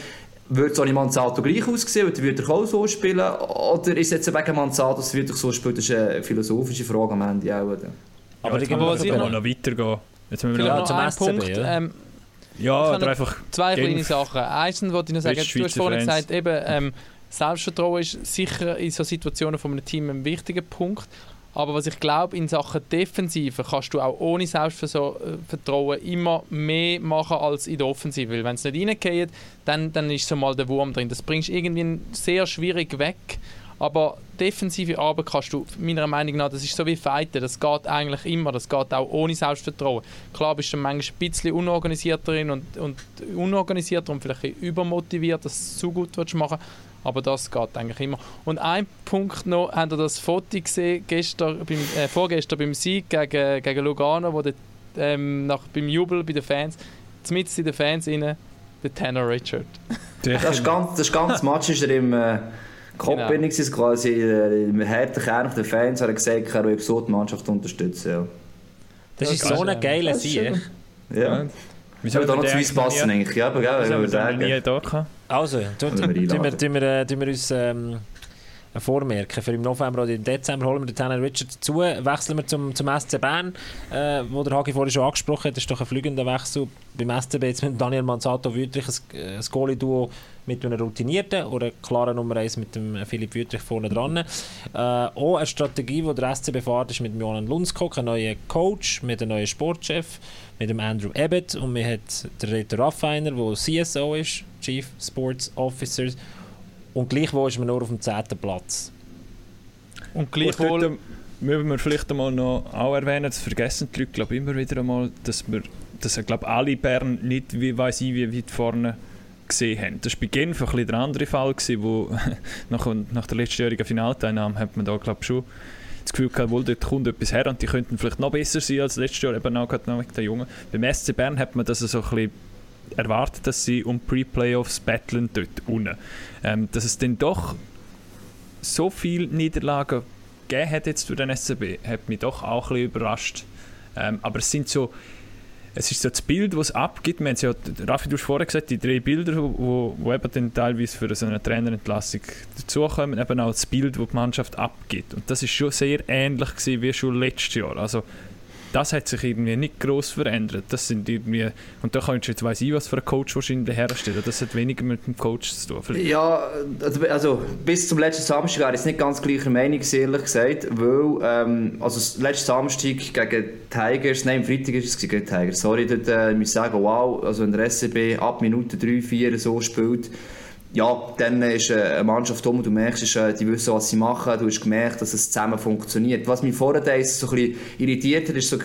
Würde so Manzato gleich aussehen, würde Wüter auch so spielen? Oder ist es jetzt wegen Manzato, dass Wüter so spielt? Das ist eine philosophische Frage am Ende auch. Oder? Aber ja, was ich noch, noch weitergehen. Jetzt müssen wir noch zum SCB, Punkt, ja? Ähm, ja, oder einfach zwei kleine Sachen. Erstens wollte ich noch sagen, du hast vorhin gesagt, eben, ähm, Selbstvertrauen ist sicher in so Situationen von einem Team ein wichtiger Punkt. Aber was ich glaube, in Sachen Defensive kannst du auch ohne Selbstvertrauen immer mehr machen als in der Offensive. Weil wenn es nicht reingeht, dann, dann ist so mal der Wurm drin. Das bringst du irgendwie sehr schwierig weg. Aber defensive Arbeit kannst du, meiner Meinung nach, das ist so wie Fighten, das geht eigentlich immer, das geht auch ohne Selbstvertrauen. Klar bist du manchmal ein bisschen unorganisierter und, und unorganisierter und vielleicht übermotiviert, dass du so gut machen willst aber das geht eigentlich immer. Und ein Punkt noch, habt ihr das Foto gesehen, gestern, beim, äh, vorgestern beim Sieg gegen, gegen Lugano, wo der, ähm, nach, beim Jubel bei den Fans, mitten in den Fans rein, der Tanner Richard. das ist ganz, das ganz Match ist er im äh, Kopf genau. quasi äh, im harten Kern der Fans, hat er gesagt, er will so die Mannschaft unterstützen. Ja. Das, das ist so eine geile Sieg. Ja. Wir sollten auch noch zu uns passen, eigentlich. Ja, aber gell, wenn wir sagen. Nie dort also, tun wir, tun wir, uns ähm, vormerken. Für im November oder im Dezember holen wir den Tanner Richard dazu. Wechseln wir zum, zum SC Bern, äh, wo der Hagi vorhin schon angesprochen hat. Das ist doch ein fliegender Wechsel. Beim SCB jetzt mit Daniel Manzato Wüttrich ein, ein Goalie-Duo mit einem Routinierten oder klaren Nummer 1 mit dem Philipp Wüttrich vorne dran. Äh, auch eine Strategie, die der SCB fährt, ist mit Johan Lundskog, einem neuen Coach, mit einem neuen Sportchef mit dem Andrew Abbott und wir haben den Reto Raffiner, der CSO ist, Chief Sports Officer. Und gleichwohl ist man nur auf dem 10. Platz. Und gleichwohl müssen wir vielleicht einmal noch auch erwähnen, das vergessen die Leute glaube immer wieder einmal, dass wir dass glaube alle Bern nicht wie weiß ich wie weit vorne gesehen haben. Das war bei Genf ein der andere Fall, gewesen, wo nach, nach der letztjährigen Finalteilnahme hat man da glaube schon das Gefühl gehabt, wohl, dort kommt etwas her und die könnten vielleicht noch besser sein als letztes Jahr, eben auch gerade mit den Jungen. Beim SC Bern hat man das so ein bisschen erwartet, dass sie um Pre-Playoffs battlen dort unten. Ähm, dass es dann doch so viele Niederlagen gegeben hat jetzt für den SCB, hat mich doch auch ein bisschen überrascht. Ähm, aber es sind so es ist so das Bild, das es abgibt. Wir haben ja, Raffi, du hast vorher gesagt, die drei Bilder, wo, wo eben dann teilweise für so eine Trainerentlassung dazukommen, eben auch das Bild, das die Mannschaft abgibt. Und das ist schon sehr ähnlich gewesen wie schon letztes Jahr. Also das hat sich irgendwie nicht groß verändert. Das sind irgendwie, und da kannst du jetzt weiss ich, was für ein Coach wahrscheinlich herstellen. Das hat weniger mit dem Coach zu tun. Vielleicht. Ja, also, also bis zum letzten Samstag war ich nicht ganz gleicher Meinung, ehrlich gesagt, weil ähm, also letzten Samstag gegen Tigers, nein, am Freitag ist es gegen Tigers, sorry, dort äh, muss ich sagen, wow, also wenn der SCB ab Minute 3, 4 so spielt, ja, dann ist äh, eine Mannschaft um und du merkst, ist, äh, die wissen, was sie machen. Du hast gemerkt, dass es zusammen funktioniert. Was mich vorher so ein bisschen irritiert hat, ist so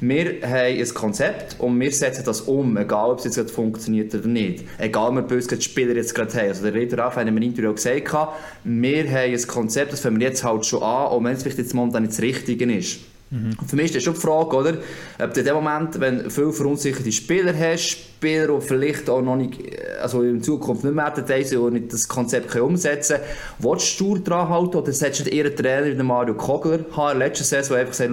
wir haben ein Konzept und wir setzen das um, egal ob es jetzt gerade funktioniert oder nicht. Egal, ob wir die Spieler jetzt gerade haben. Also der Redner Raff hat im Interview gesagt, wir haben ein Konzept, das fangen wir jetzt halt schon an, und wenn es vielleicht jetzt momentan nicht das Richtige ist Mhm. Für mich ist das schon die Frage, oder? ob du in dem Moment, wenn du viele verunsicherte Spieler hast, Spieler, die vielleicht auch noch nicht, also in Zukunft nicht mehr Details und nicht das Konzept können umsetzen können, willst du dran halten oder setzt du eher einen Trainer wie Mario Kogler haben, letzte Saison, der einfach sagt,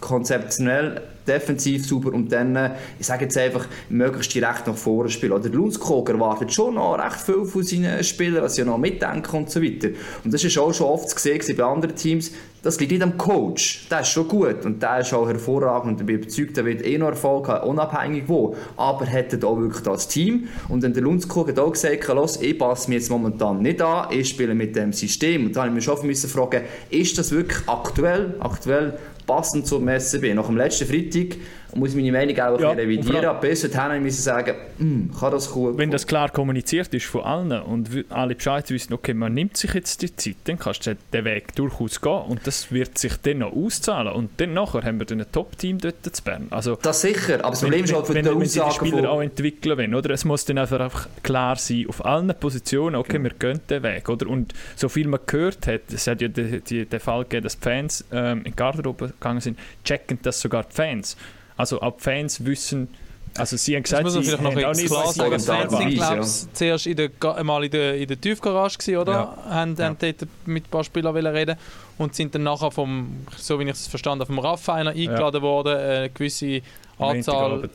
konzeptionell defensiv super und dann, äh, ich sage jetzt einfach, möglichst direkt nach vorne spielen. Oder Lundskog erwartet schon noch recht viel von seinen Spielern, was sie noch mitdenken und so weiter. Und das ist auch schon oft gesehen bei anderen Teams, das liegt nicht am Coach. Der ist schon gut und der ist auch hervorragend und ich bin überzeugt, der wird eh noch Erfolg haben, unabhängig wo. Aber hat er auch wirklich das Team und dann der Lundskog hat auch gesagt, los, ich passe mich jetzt momentan nicht an, ich spiele mit dem System. Und da habe ich mich schon fragen, ist das wirklich aktuell, aktuell passend zur Messe bin. Nach dem letzten Freitag muss ich meine Meinung auch ja, revidieren. Aber bis dahin müssen sagen, hm, kann das gut Wenn das klar kommuniziert ist von allen und alle Bescheid wissen, okay, man nimmt sich jetzt die Zeit, dann kannst du den Weg durchaus gehen und das wird sich dann noch auszahlen. Und dann nachher haben wir dann ein Top-Team dort zu Bern. Also, das sicher, aber das Problem ist halt wenn, die wenn, die Spieler auch entwickeln wollen, oder? Es muss dann einfach klar sein, auf allen Positionen, okay, ja. wir gehen den Weg, oder? Und so viel man gehört hat, es hat ja den, den Fall gegeben, dass die Fans ähm, in die Garderobe gegangen sind, checken das sogar die Fans. Also ab Fans wissen, also sie haben gesagt, das man vielleicht noch nicht klar sagen, die Fans sind glaube ich zuerst in der, mal in der, in der Tiefgarage gewesen, oder? Ja. Haben, ja. haben dort mit ein paar Spielern reden und sind dann nachher vom, so wie ich es verstanden habe, vom Raffiner eingeladen ja. worden, eine gewisse Anzahl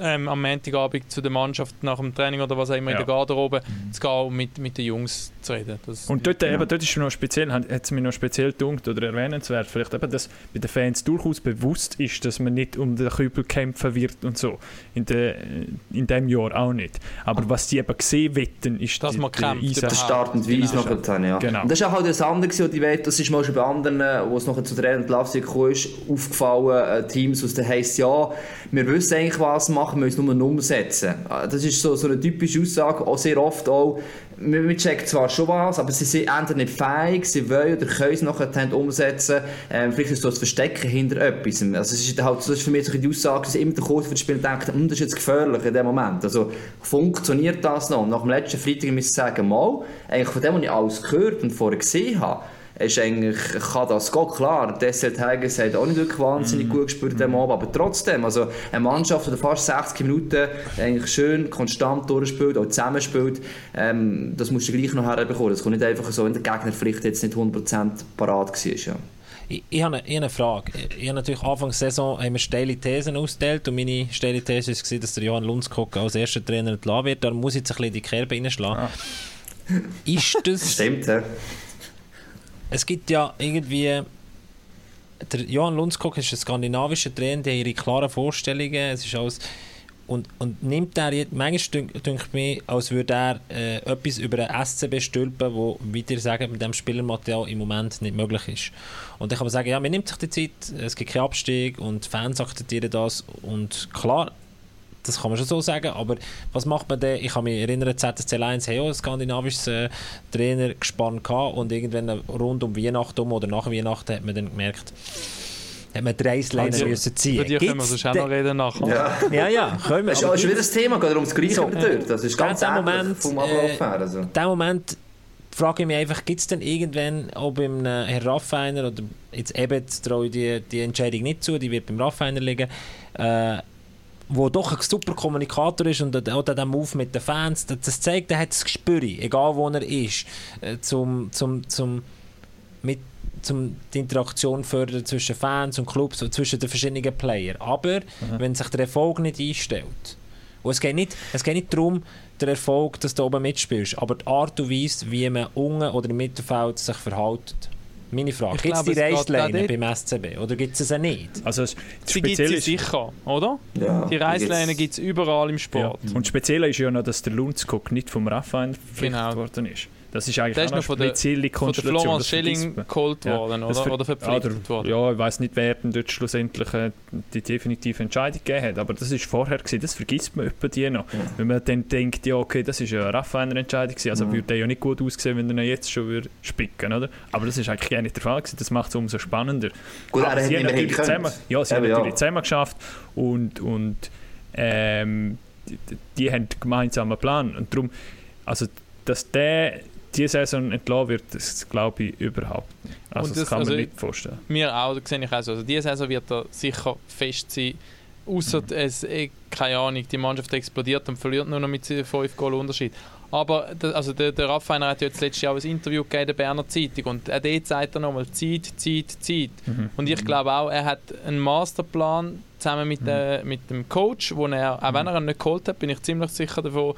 ähm, am Montagabend zu der Mannschaft nach dem Training oder was auch immer ja. in der Garderobe mhm. zu gehen und mit, mit den Jungs zu reden. Das und dort, ja. eben, dort ist noch speziell, hat es mir noch speziell gedunkt oder erwähnenswert, vielleicht eben, dass bei den Fans durchaus bewusst ist, dass man nicht um den Kübel kämpfen wird und so. In, de, in dem Jahr auch nicht. Aber was die eben gesehen wetten, ist dass die, man kämpft. Das Start und Weise genau. noch ja. Genau. Und das ist auch halt das andere, was die Wette, das ist mal schon bei anderen, wo es noch zu der Entlassung kam, ist, aufgefallen, äh, Teams, aus der heisst ja, wir wissen eigentlich, was machen, wir müssen nur umsetzen. Das ist so, so eine typische Aussage, auch sehr oft auch, wir checken zwar schon was, aber sie sind entweder nicht fähig, sie wollen oder können es nachher umsetzen. Ähm, vielleicht ist es so das Verstecken hinter etwas. Also es ist halt, das ist für mich so die Aussage, dass immer der Coach für das Spiel denkt, hm, das ist jetzt gefährlich in dem Moment. Also funktioniert das noch? Und nach dem letzten Freitag müssen ich sagen, mal, eigentlich von dem, was ich alles gehört und vorher gesehen habe, ist eigentlich, kann das gehen. Klar, Desert Hagens hat auch nicht wirklich wahnsinnig mm. gut gespielt am Abend, aber trotzdem, also eine Mannschaft, die fast 60 Minuten eigentlich schön, konstant durchspielt, auch zusammenspielt, ähm, das musst du gleich noch herbekommen. Das kommt nicht einfach so, wenn der Gegner vielleicht jetzt nicht 100% parat war. Ja. Ich, ich, habe eine, ich habe eine Frage. Ich habe natürlich Anfang der Saison haben wir steile Thesen ausgestellt und meine steile These war, dass der Johann Lundskog als erster Trainer entlassen wird. Da muss ich jetzt ein bisschen die Kerbe reinschlagen. Ah. Ist das... Stimmt, ja es gibt ja irgendwie der Johann Lundskog ist ein skandinavischer Trainer, der ihre klaren Vorstellungen, es ist alles und, und nimmt er jetzt, manchmal denkt mir, als würde er äh, etwas über einen SCB stülpen, wo, wie dir sagen, mit dem Spielermaterial im Moment nicht möglich ist. Und ich kann sagen, ja, man nimmt sich die Zeit, es gibt keinen Abstieg und Fans akzeptieren das und klar, das kann man schon so sagen, aber was macht man denn? Ich kann mich erinnern, ZSC Lions haben ja ein skandinavisches äh, Trainer gespannt und irgendwann rund um Weihnachten um oder nach Weihnachten hat man dann gemerkt, hat man drei Reißleine also, müssen ziehen. Über die können wir sonst auch noch reden nachher. Ja, ja, ja können wir. Das ist, ist wieder das Thema, geht ums Gleiche so, dort. Das ist ganz ähnlich Moment, vom Ablauf her. Also. In dem Moment frage ich mich einfach, gibt es denn irgendwann, ob im äh, Herr Raffiner oder jetzt eben traue ich die, die Entscheidung nicht zu, die wird beim Raffiner liegen, äh, wo doch ein super Kommunikator ist und auch der Move mit den Fans, das zeigt, er hat das Gespür, egal wo er ist, äh, zum, zum, zum, mit, zum die Interaktion fördern zwischen Fans und Clubs und zwischen den verschiedenen Playern. Aber mhm. wenn sich der Erfolg nicht einstellt, und es geht nicht, es geht nicht darum, der Erfolg, dass du oben mitspielst, aber die Art und Weise, wie man unten oder im Mittelfeld sich verhält, meine Frage. Gibt es die Reisleine beim SCB oder gibt es sie nicht? Also die gibt es sicher, oder? Ja, die Reisleine gibt es überall im Sport. Ja. Und speziell ist ja noch, dass der Lundskog nicht vom Raphael verpflichtet genau. worden ist. Das ist eigentlich das ist eine spezielle Konstellation. Von der Florence Schilling geholt ja. worden, oder? oder verpflichtet worden. Ja, ich weiß nicht, wer denn dort schlussendlich äh, die definitive Entscheidung gegeben hat, aber das ist vorher gewesen, das vergisst man etwa die noch. Ja. Wenn man dann denkt, ja okay, das ist ja eine Raffaener Entscheidung gewesen, also ja. würde der ja nicht gut aussehen, wenn er jetzt schon würde spicken, oder? Aber das ist eigentlich gar nicht der Fall gewesen, das macht es umso spannender. Gut, aber sie haben natürlich zusammen, ja, sie haben natürlich zusammen geschafft und, und ähm, die, die haben gemeinsam einen Plan und darum, also dass der diese Saison entlassen wird, das glaube ich überhaupt nicht. Also das, das, kann man also nicht vorstellen. Mir auch, das sehe ich auch so. Also diese Saison wird er sicher fest sein, außer mhm. es, eh, keine Ahnung, die Mannschaft explodiert und verliert nur noch mit 5 Goal Unterschied. Aber also der, der Raffainer hat ja jetzt letztes Jahr ein Interview gegeben der Berner Zeitung und er dort sagt er nochmal Zeit, Zeit, Zeit. Mhm. Und ich glaube auch, er hat einen Masterplan zusammen mit, mhm. der, mit dem Coach, wo er, auch wenn er ihn nicht geholt hat, bin ich ziemlich sicher davon,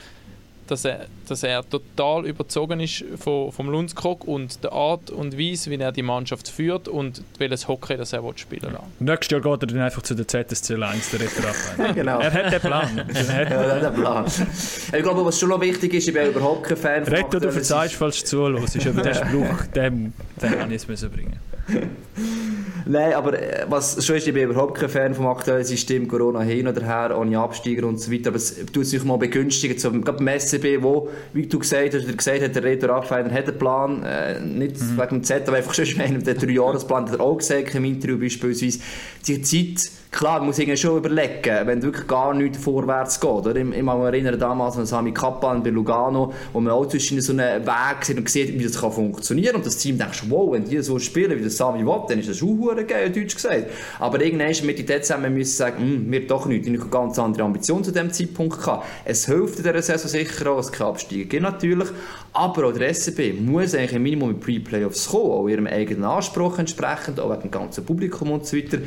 dass er, dass er total überzogen ist von, vom Lundskog und der Art und Weise, wie er die Mannschaft führt und welches Hockey das er spielen will. Nächstes Jahr geht er dann einfach zu der ZSC 1 der Retter genau. Er hat den Plan. er hat den Plan. Ich glaube, was schon noch wichtig ist, ich bin überhaupt kein Fan von Retto, du verzeihst, falls du zuhörst, aber den Spruch, den, den kann ich bringen Nein, aber äh, was schon ist, ich bin überhaupt kein Fan vom aktuellen System, Corona hin oder her, ohne Absteiger und so weiter, aber es tut sich mal begünstigen, so, gerade beim SCB, wo, wie du gesagt hast, oder gesagt hat, der Reto Raffiner hat einen Plan, äh, nicht mhm. wegen dem Z, aber einfach schon in der Drei-Jahres-Plan, hat er auch gesagt, im Interview beispielsweise, die Zeit, klar, muss irgendwie schon überlegen, wenn wirklich gar nichts vorwärts geht. Oder? Ich, ich mich erinnern damals an Sami Kappan bei Lugano, wo man auch zwischen so einem Weg sieht und sieht, wie das kann funktionieren kann. Und das Team denkt, wow, wenn die so spielen, wie das Sami will, dann ist das schon geil, Deutsch gesagt. Aber irgendwann mit die zusammen müssen sagen, hm, wir doch nicht. Ich habe ganz andere Ambitionen zu diesem Zeitpunkt gehabt. Es hilft in dieser Saison sicher auch, es kann absteigen gibt natürlich. Aber auch der SCB muss eigentlich ein Minimum mit Pre-Playoffs kommen, auch ihrem eigenen Anspruch entsprechend, auch wegen dem ganzen Publikum und so weiter.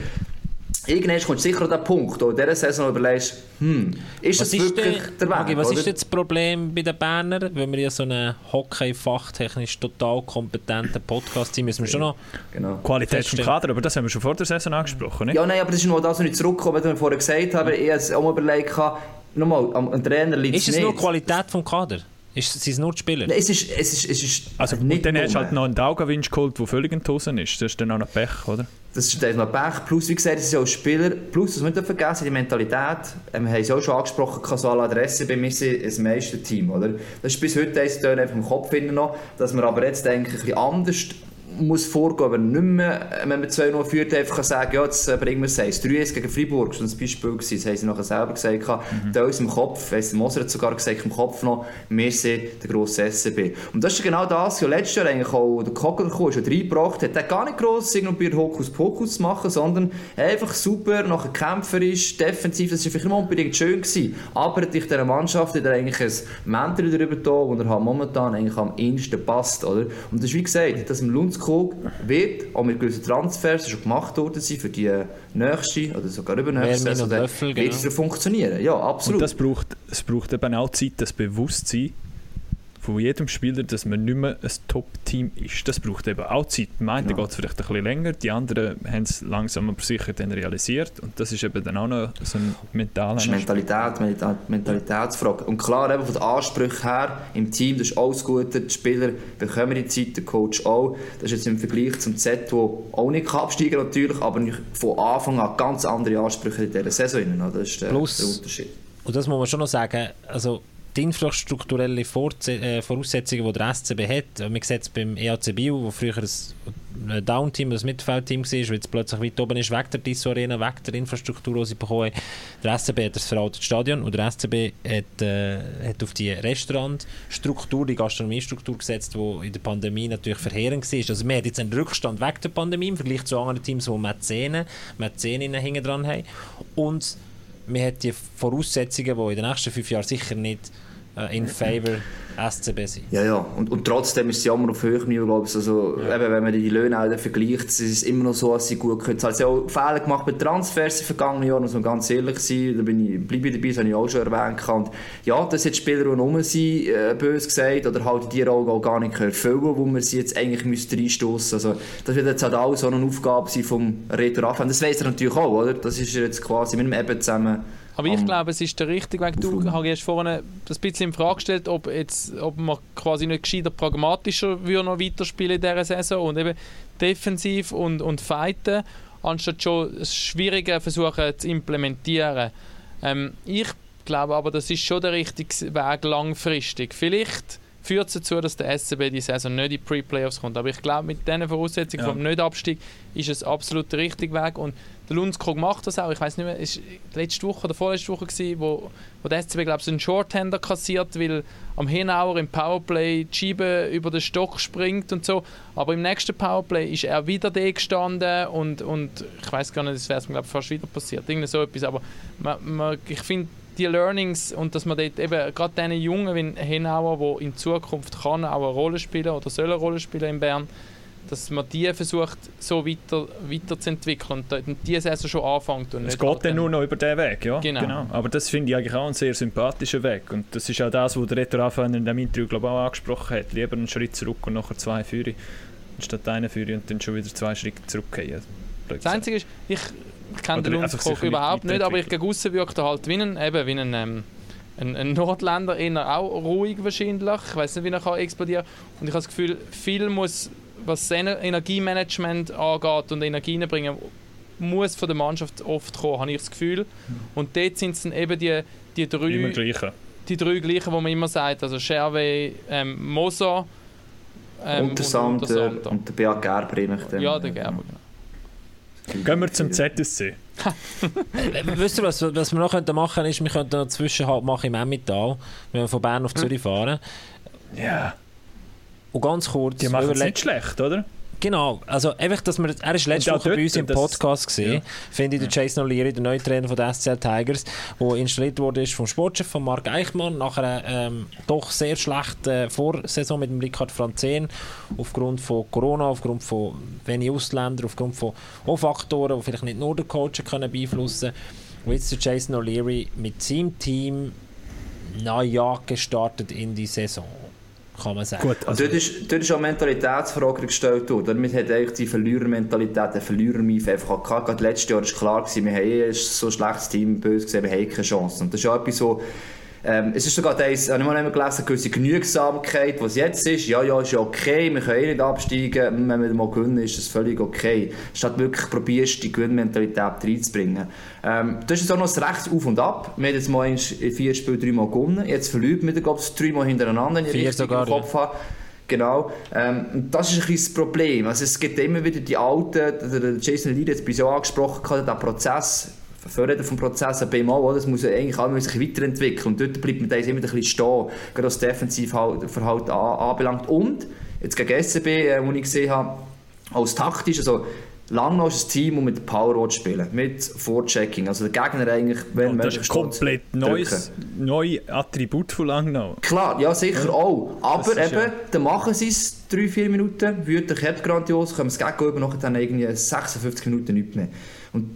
Irgendwann kommt sicher an den Punkt, wo in dieser Saison überlegst, hm, ist was das ist wirklich der, der Weg? Okay, was oder? ist jetzt das Problem bei den Bernern? Wenn wir ja so einen Hockey-fachtechnisch total kompetenten Podcast sind, müssen wir schon noch genau. Qualität vom Kader, aber das haben wir schon vor der Saison angesprochen, nicht? Ja, nein, aber das ist nur das, was ich zurückkomme, was ich vorher gesagt habe. Ich habe auch mal überlegt, nochmal, am Trainer liegt es Ist es nur Qualität vom Kader? Ist, sind es nur die Spieler? es ist, es ist, es ist also, nicht dann hast du halt noch einen Daugawinsch geholt, der völlig enttäuschen ist. Das ist dann auch noch Pech, oder? Das ist dann noch Pech. Plus, wie gesagt, es sind auch Spieler. Plus, das müssen wir nicht vergessen, die Mentalität. Ähm, wir haben es auch schon angesprochen, Casual Adresse bei mir sind ein Meisterteam, oder? Das ist bis heute eins einfach im Kopf noch, dass wir aber jetzt denke ich, ein bisschen anders muss vorgehen, aber nicht mehr, wenn man 2-0 führt, einfach sagen, ja, jetzt äh, bringen wir es 1 3 gegen Freiburg, das war ein Beispiel, gewesen. das haben sie nachher selber gesagt, mhm. da uns im Kopf, weiss, Moser hat sogar gesagt, im Kopf noch, wir sind der grosse SCB. Und das ist genau das, was letztes Jahr eigentlich auch der Kogler kam, schon reingebracht hat, der gar nicht gross irgendwie Hokus-Pokus zu machen, sondern einfach super, nachher kämpferisch, defensiv, das war vielleicht nicht unbedingt schön gewesen, aber durch diese Mannschaft hat er eigentlich ein Mentor darüber da, wo er halt momentan eigentlich am ehesten passt, oder? Und das ist wie gesagt, dass im Lundskog Luzkog wird auch mit gewissen Transfers schon gemacht worden sein für die nächste oder sogar übernächste Saison. Löffel, genau. Wird es funktionieren? Ja, absolut. Und das braucht, es braucht eben auch Zeit, das Bewusstsein, von jedem Spieler, dass man nicht mehr ein Top-Team ist. Das braucht eben auch Zeit. Die einen ja. geht es vielleicht ein bisschen länger, die anderen haben es langsam aber sicher dann realisiert und das ist eben dann auch noch so ein mentaler Das ist Mentalität, Mentalitätsfrage. Und klar, eben von den Ansprüchen her, im Team, das ist alles gut, die Spieler bekommen die Zeit, der Coach auch. Das ist jetzt im Vergleich zum Z, wo auch nicht absteigen kann natürlich, aber von Anfang an ganz andere Ansprüche in dieser Saison. Das ist der, Plus, der Unterschied. Und das muss man schon noch sagen, also die infrastrukturellen äh, Voraussetzungen, die der SCB hat, man sieht es beim EAC Bio, wo früher ein Down-Team, das Mittelfeldteam war, weil jetzt plötzlich weit oben ist, weg der Disso Arena, weg der Infrastruktur, die sie bekommen Der SCB hat das veraltete Stadion und der SCB hat, äh, hat auf die Restaurantstruktur, die Gastronomiestruktur gesetzt, die in der Pandemie natürlich verheerend war. Also man hat jetzt einen Rückstand weg der Pandemie im Vergleich zu anderen Teams, die Mäzenen, Mäzeninnen hinten dran haben. Und man hat die Voraussetzungen, die in den nächsten fünf Jahren sicher nicht äh, in favor SCB sein. Ja, ja. Und, und trotzdem ist es Jammer auf höchem Niveau, glaube ich. Also, ja. eben, wenn man die Löhne auch vergleicht, ist es immer noch so, dass sie gut können. Sie haben auch Fehler gemacht bei Transfers den vergangenen Jahren, muss man ganz ehrlich sein. Da bin ich, bleibe ich dabei, das habe ich auch schon erwähnt. Und ja, das sind Spieler, die rum sind, äh, bös gesagt, oder halt die Rolle auch gar nicht erfüllen, wo man sie jetzt eigentlich müsste reinstoßen müsste. Also, das wird jetzt halt auch so eine Aufgabe sein vom Raffan. Das weiß er natürlich auch, oder? Das ist jetzt quasi mit dem Eben zusammen aber ich glaube, es ist der richtige Weg. Du hast vorhin das bisschen in Frage gestellt, ob, jetzt, ob man quasi nicht gescheiter pragmatischer würde noch weiterspielen in dieser Saison und eben defensiv und, und fighten, anstatt schon das Schwierige versuchen zu implementieren. Ähm, ich glaube aber, das ist schon der richtige Weg langfristig. Vielleicht führt dazu, dass der SCB die Saison nicht in die Pre-Playoffs kommt. Aber ich glaube, mit diesen Voraussetzungen ja. vom Nicht-Abstieg ist es absolut der richtige Weg. Und der Lundskog macht das auch. Ich weiß nicht mehr, es war letzte Woche oder vorletzte Woche, gewesen, wo, wo der SCB, glaube ich, einen Shorthander kassiert, weil am Hinauer im Powerplay die Scheibe über den Stock springt und so. Aber im nächsten Powerplay ist er wieder da gestanden und, und ich weiß gar nicht, das wäre mir, fast wieder passiert. Irgendwie so etwas. Aber man, man, ich finde, die Learnings und dass man dort eben gerade diesen Jungen wie Henauer, der in Zukunft kann auch eine Rolle spielen oder soll eine Rolle spielen in Bern, dass man die versucht so weiter, weiterzuentwickeln und die Saison schon anfängt. Und es geht dann nur noch über den Weg, ja. Genau. genau. Aber das finde ich eigentlich auch einen sehr sympathischen Weg und das ist auch das, was der Retor Anfang in dem Interview glaube ich, auch angesprochen hat. Lieber einen Schritt zurück und nachher zwei Führer, anstatt einen Führer und dann schon wieder zwei Schritte zurückgehen. Das Einzige ist, ich kenne den Lundskog überhaupt nicht, aber ich gegen aussen wirkt er halt wie ein, eben, wie ein, ähm, ein, ein Nordländer, eher auch ruhig wahrscheinlich. Ich weiß nicht, wie er kann explodieren Und ich habe das Gefühl, viel muss, was Energiemanagement angeht und Energie bringen, muss von der Mannschaft oft kommen, habe ich das Gefühl. Und dort sind es dann eben die, die drei... Immer gleichen. Die drei gleichen, die man immer sagt, also Scherwe, ähm, Moser ähm, und der Sander und, und, der Beat Gerber. Ja, der Gerber, genau. Gehen wir zum ZSC. Wisst ihr, was, was wir noch machen könnten, ist, wir könnten noch Zwischenhalt machen im Emmental, wenn wir von Bern auf Zürich fahren. Ja. Und ganz kurz... Die machen es nicht schlecht, oder? Genau, also einfach, dass wir, er ist letzte Woche bei uns im Podcast gesehen, ja. finde ich, der Jason O'Leary, der neue Trainer von den SCL Tigers, der installiert wurde ist vom Sportchef von Marc Eichmann nach einer ähm, doch sehr schlechten Vorsaison mit dem Ricard Franzen aufgrund von Corona, aufgrund von wenig Ausländern, aufgrund von auch Faktoren, die vielleicht nicht nur der Coach können beeinflussen können. Und jetzt der Jason O'Leary mit seinem Team neu gestartet in die Saison kann man sagen. Gut, also dort, ist, dort ist auch eine Mentalitätsfrage gestellt worden. Man hat eigentlich die Verlierermentalität, den Verlierermief einfach gehabt. Gerade letztes Jahr war klar, gewesen, wir haben eh so ein schlechtes Team böse gesehen, wir haben keine Chance. Und das ist auch etwas so, ähm, es ist sogar das, habe ich mal gelesen, eine gewisse Genügsamkeit, was jetzt ist. Ja, ja, ist ja okay, wir können eh nicht absteigen, wenn wir mal gewinnen, ist das völlig okay. Statt wirklich probierst, die Gewinnmentalität reinzubringen. Ähm, das ist auch noch das Rechts auf und ab. Wir haben jetzt mal in vier Spielen dreimal gewonnen. Jetzt verliert wir, glaube ich, dreimal hintereinander in die Richtung sogar, Kopf ja. Genau. Ähm, das ist ein das Problem. Also es gibt immer wieder die alten, der Jason Lee hat es bei so angesprochen, der Prozess Fördern vom Prozess ein BMO, das muss eigentlich auch sich weiterentwickeln. Und dort bleibt man immer ein bisschen stehen, gerade was das Defensivverhalten anbelangt. Und, jetzt gegen SCB, äh, wo ich gesehen habe, als taktisch, also Langnau ist ein Team, das mit Power spielen, mit Vorchecking. Also der Gegner eigentlich, wenn man. Das ist ein komplett neues, neues Attribut von Langnau. Klar, ja sicher ja. auch. Aber eben, ja. dann machen sie es 3-4 Minuten, wütend, grandios, können es gegen nachher dann irgendwie 56 Minuten nicht mehr. Und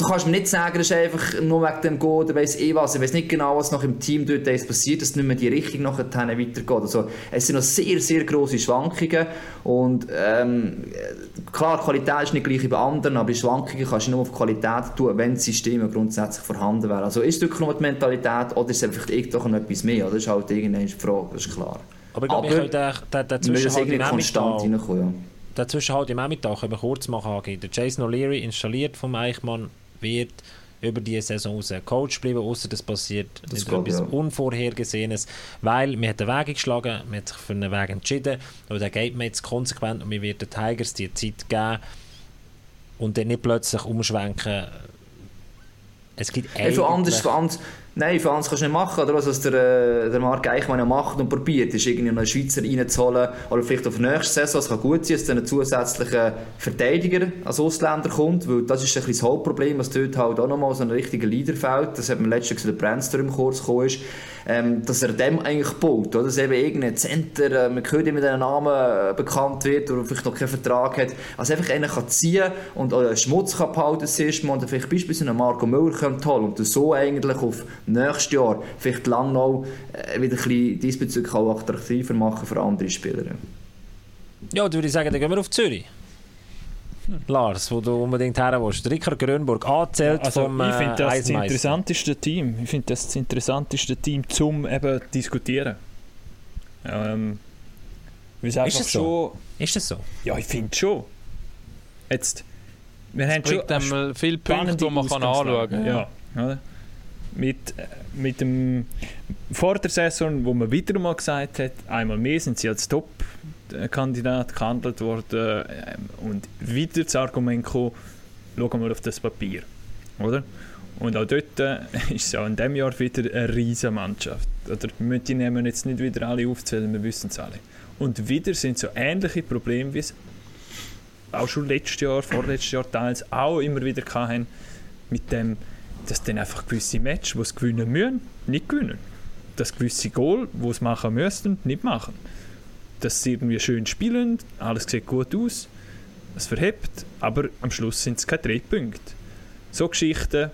du kannst mir nicht sagen, das ist einfach nur wegen dem Go oder weiss eh was. Ich weiß nicht genau, was noch im Team dort passiert, dass nicht mehr die Richtung nachher weitergeht. Also, es sind noch sehr, sehr grosse Schwankungen und ähm, klar, die Qualität ist nicht gleich wie bei anderen, aber die Schwankungen kannst du nur auf Qualität tun, wenn das System grundsätzlich vorhanden wäre. Also ist es wirklich nur die Mentalität oder ist es einfach doch noch etwas mehr? Das ist halt irgendeine Frage, das ist klar. Aber ich glaube, wir dazwischen halt konstant reinkommen, ja. Dazwischen halt im Emmental können wir kurz machen. Der Jason O'Leary installiert vom Eichmann wird über die Saison raus Coach bleiben, außer das passiert das etwas ja. Unvorhergesehenes, weil man hat einen Weg geschlagen, man hat sich für einen Weg entschieden, aber da geht man jetzt konsequent und man wird den Tigers die Zeit geben und dann nicht plötzlich umschwenken. Es gibt eigentlich... Ja, anders, anders, Nein, für uns kannst du nicht machen. Oder? Was der, äh, der Marc Eichmann macht und probiert, ist irgendwie einen Schweizer reinzuholen oder vielleicht auf nächste Saison. Es kann gut sein, dass dann ein zusätzlicher Verteidiger als Ausländer kommt, weil das ist ein das Hauptproblem, was dort halt auch nochmal so ein richtiger Leader fehlt. Das hat man letztens gesehen, der Brandster im Kurs gekommen ist. Ähm, dass er dem eigentlich baut, oder? dass eben irgendein Center, äh, man hört immer den Namen äh, bekannt wird oder vielleicht noch keinen Vertrag hat, also einfach einen kann ziehen und oder Schmutz kann behalten Mal und vielleicht beispielsweise einen Marco Müller kommt holen und so eigentlich auf nächstes Jahr vielleicht lang noch äh, wieder ein bisschen diesbezüglich auch attraktiver machen für andere Spieler. Ja, dann würde ich sagen, dann gehen wir auf Zürich. Lars, wo du unbedingt her willst. Rickard Grönburg anzählt also, vom Ich finde das das interessanteste Team. Ich finde das das interessanteste Team zum eben diskutieren. Ähm, ist es so? Ist das so? Ja, ich finde schon. Jetzt, wir haben schon viele Punkte, die man kann anschauen kann. Ja. ja. Mit, mit dem vor der wo man wieder mal gesagt hat, einmal mehr sind sie als Top-Kandidat gehandelt worden ähm, und wieder das Argument gekommen, schauen wir auf das Papier, oder? Und auch dort äh, ist es ja in diesem Jahr wieder eine riesige Mannschaft. Oder die nehmen jetzt nicht wieder alle aufzählen, wir wissen es alle. Und wieder sind so ähnliche Probleme, wie es auch schon letztes Jahr, vorletztes Jahr teils auch immer wieder hatten, mit dem, dass dann einfach gewisse Matches, die es gewinnen müssen, nicht gewinnen. Dass gewisse Goal, die es machen müssten, nicht machen. Dass sie irgendwie schön spielen, alles sieht gut aus, es verhebt, aber am Schluss sind es keine drei Punkte. So Geschichten,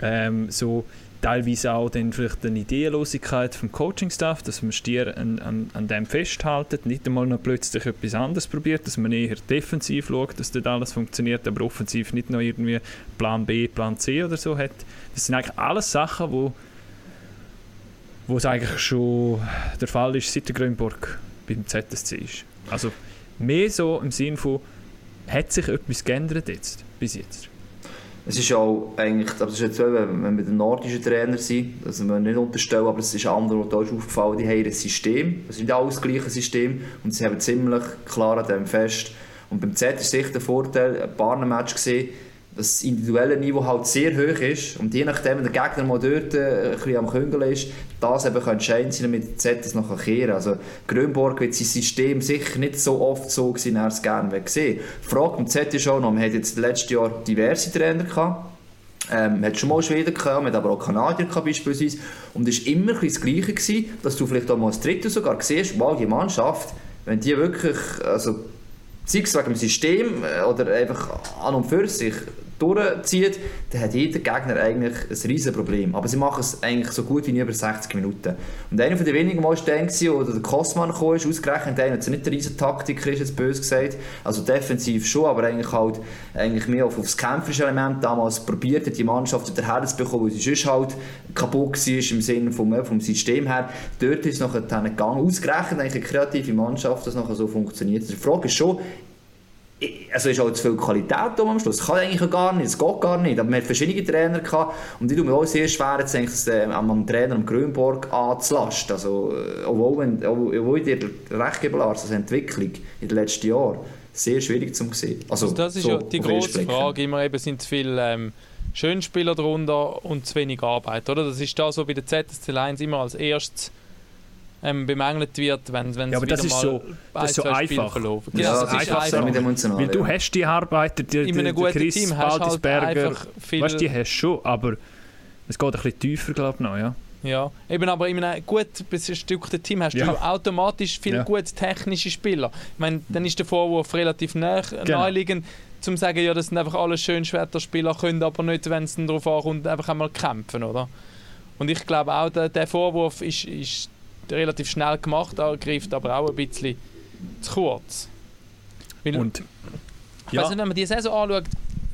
ähm, so teilweise auch dann vielleicht eine Ideenlosigkeit vom Coaching-Staff, dass man Stier an, an, an dem festhaltet, nicht einmal noch plötzlich etwas anderes probiert, dass man eher defensiv schaut, dass dort alles funktioniert, aber offensiv nicht noch irgendwie Plan B, Plan C oder so hat. Das sind eigentlich alles Sachen, wo wo es eigentlich schon der Fall ist, seit der Grünburg beim ZSC ist. Also mehr so im Sinne von, hat sich etwas geändert jetzt, bis jetzt? Es ist auch eigentlich, aber es ist jetzt wenn wir mit dem nordischen Trainer sind, also wir nicht unterstellen, aber es ist andere, die ist aufgefallen, die haben ein System, es ist nicht alles das gleiche System und sie haben ziemlich klar an dem fest. Und beim Z ist sicher der Vorteil, ein paar Match gesehen, das individuelle Niveau halt sehr hoch ist und je nachdem, wenn der Gegner mal dort äh, ein am Küngeln ist, das eben kann entscheidend sein, damit Z das noch kehren. Also Grönborg wird sein System sicher nicht so oft so gewesen, er es gerne gesehen. Die Frage beim Z ist auch noch, man hat jetzt letztes Jahr diverse Trainer gehabt, ähm, hat schon mal Schweden gehabt, man hat aber auch Kanadier gehabt beispielsweise. Und es war immer das Gleiche gewesen, dass du vielleicht auch mal als Dritter sogar siehst, wow, die Mannschaft, wenn die wirklich, also sei es wegen dem System äh, oder einfach an und für sich durchzieht, dann hat jeder Gegner eigentlich ein riesen Problem. Aber sie machen es eigentlich so gut wie nie über 60 Minuten. Und einer von den wenigen Mal war der, oder der Kosman kam, ist ausgerechnet einer, der nicht der riesen Taktiker ist, jetzt böse gesagt. Also defensiv schon, aber eigentlich halt eigentlich mehr auf, auf das kämpferische Element damals probiert hat, die Mannschaft wieder herzubekommen, weil sie sonst halt kaputt war im Sinne vom, vom System her. Dort ist es nachher gegangen, ausgerechnet eigentlich eine kreative Mannschaft, das nachher so funktioniert. Die Frage ist schon, also ist auch zu viel Qualität am Schluss. Das kann eigentlich gar nicht, es geht gar nicht. Aber man hat verschiedene Trainer gehabt und ich tue mir auch sehr schwer, jetzt eigentlich das, äh, am Trainer am Grünborg anzulasten. Also, äh, obwohl, wenn, obwohl ich dir recht gebe, Lars, also Entwicklung in den letzten Jahren sehr schwierig zu sehen. Also, also das ist so ja die große Frage, immer eben sind zu viele ähm, Schönspieler darunter und zu wenig Arbeit, oder? Das ist das, was bei der ZSC 1 immer als erstes ähm, bemängelt wird, wenn, wenn ja, aber das ist so, das ist so einfach. Genau, ja, das, ist einfach. Mit emotional, Weil du ja. hast die Arbeiter, die, die, die Chris Team Baldisberger, halt weißt, die hast du schon, aber es geht ein bisschen tiefer, glaube ich, noch, ja. Ja, eben aber in einem gut bestückten Team hast ja. du automatisch viele ja. gute technische Spieler. Ich meine, dann ist der Vorwurf relativ nah, genau. naheliegend, zum zu sagen, ja, das sind einfach alle schön Schwerterspieler, können aber nicht, wenn es darauf ankommt, einfach einmal kämpfen, oder? Und ich glaube auch, der, der Vorwurf ist, ist relativ schnell gemacht, greift aber auch ein bisschen zu kurz. Weil, und, ja. weiß nicht, wenn man die Saison anschaut,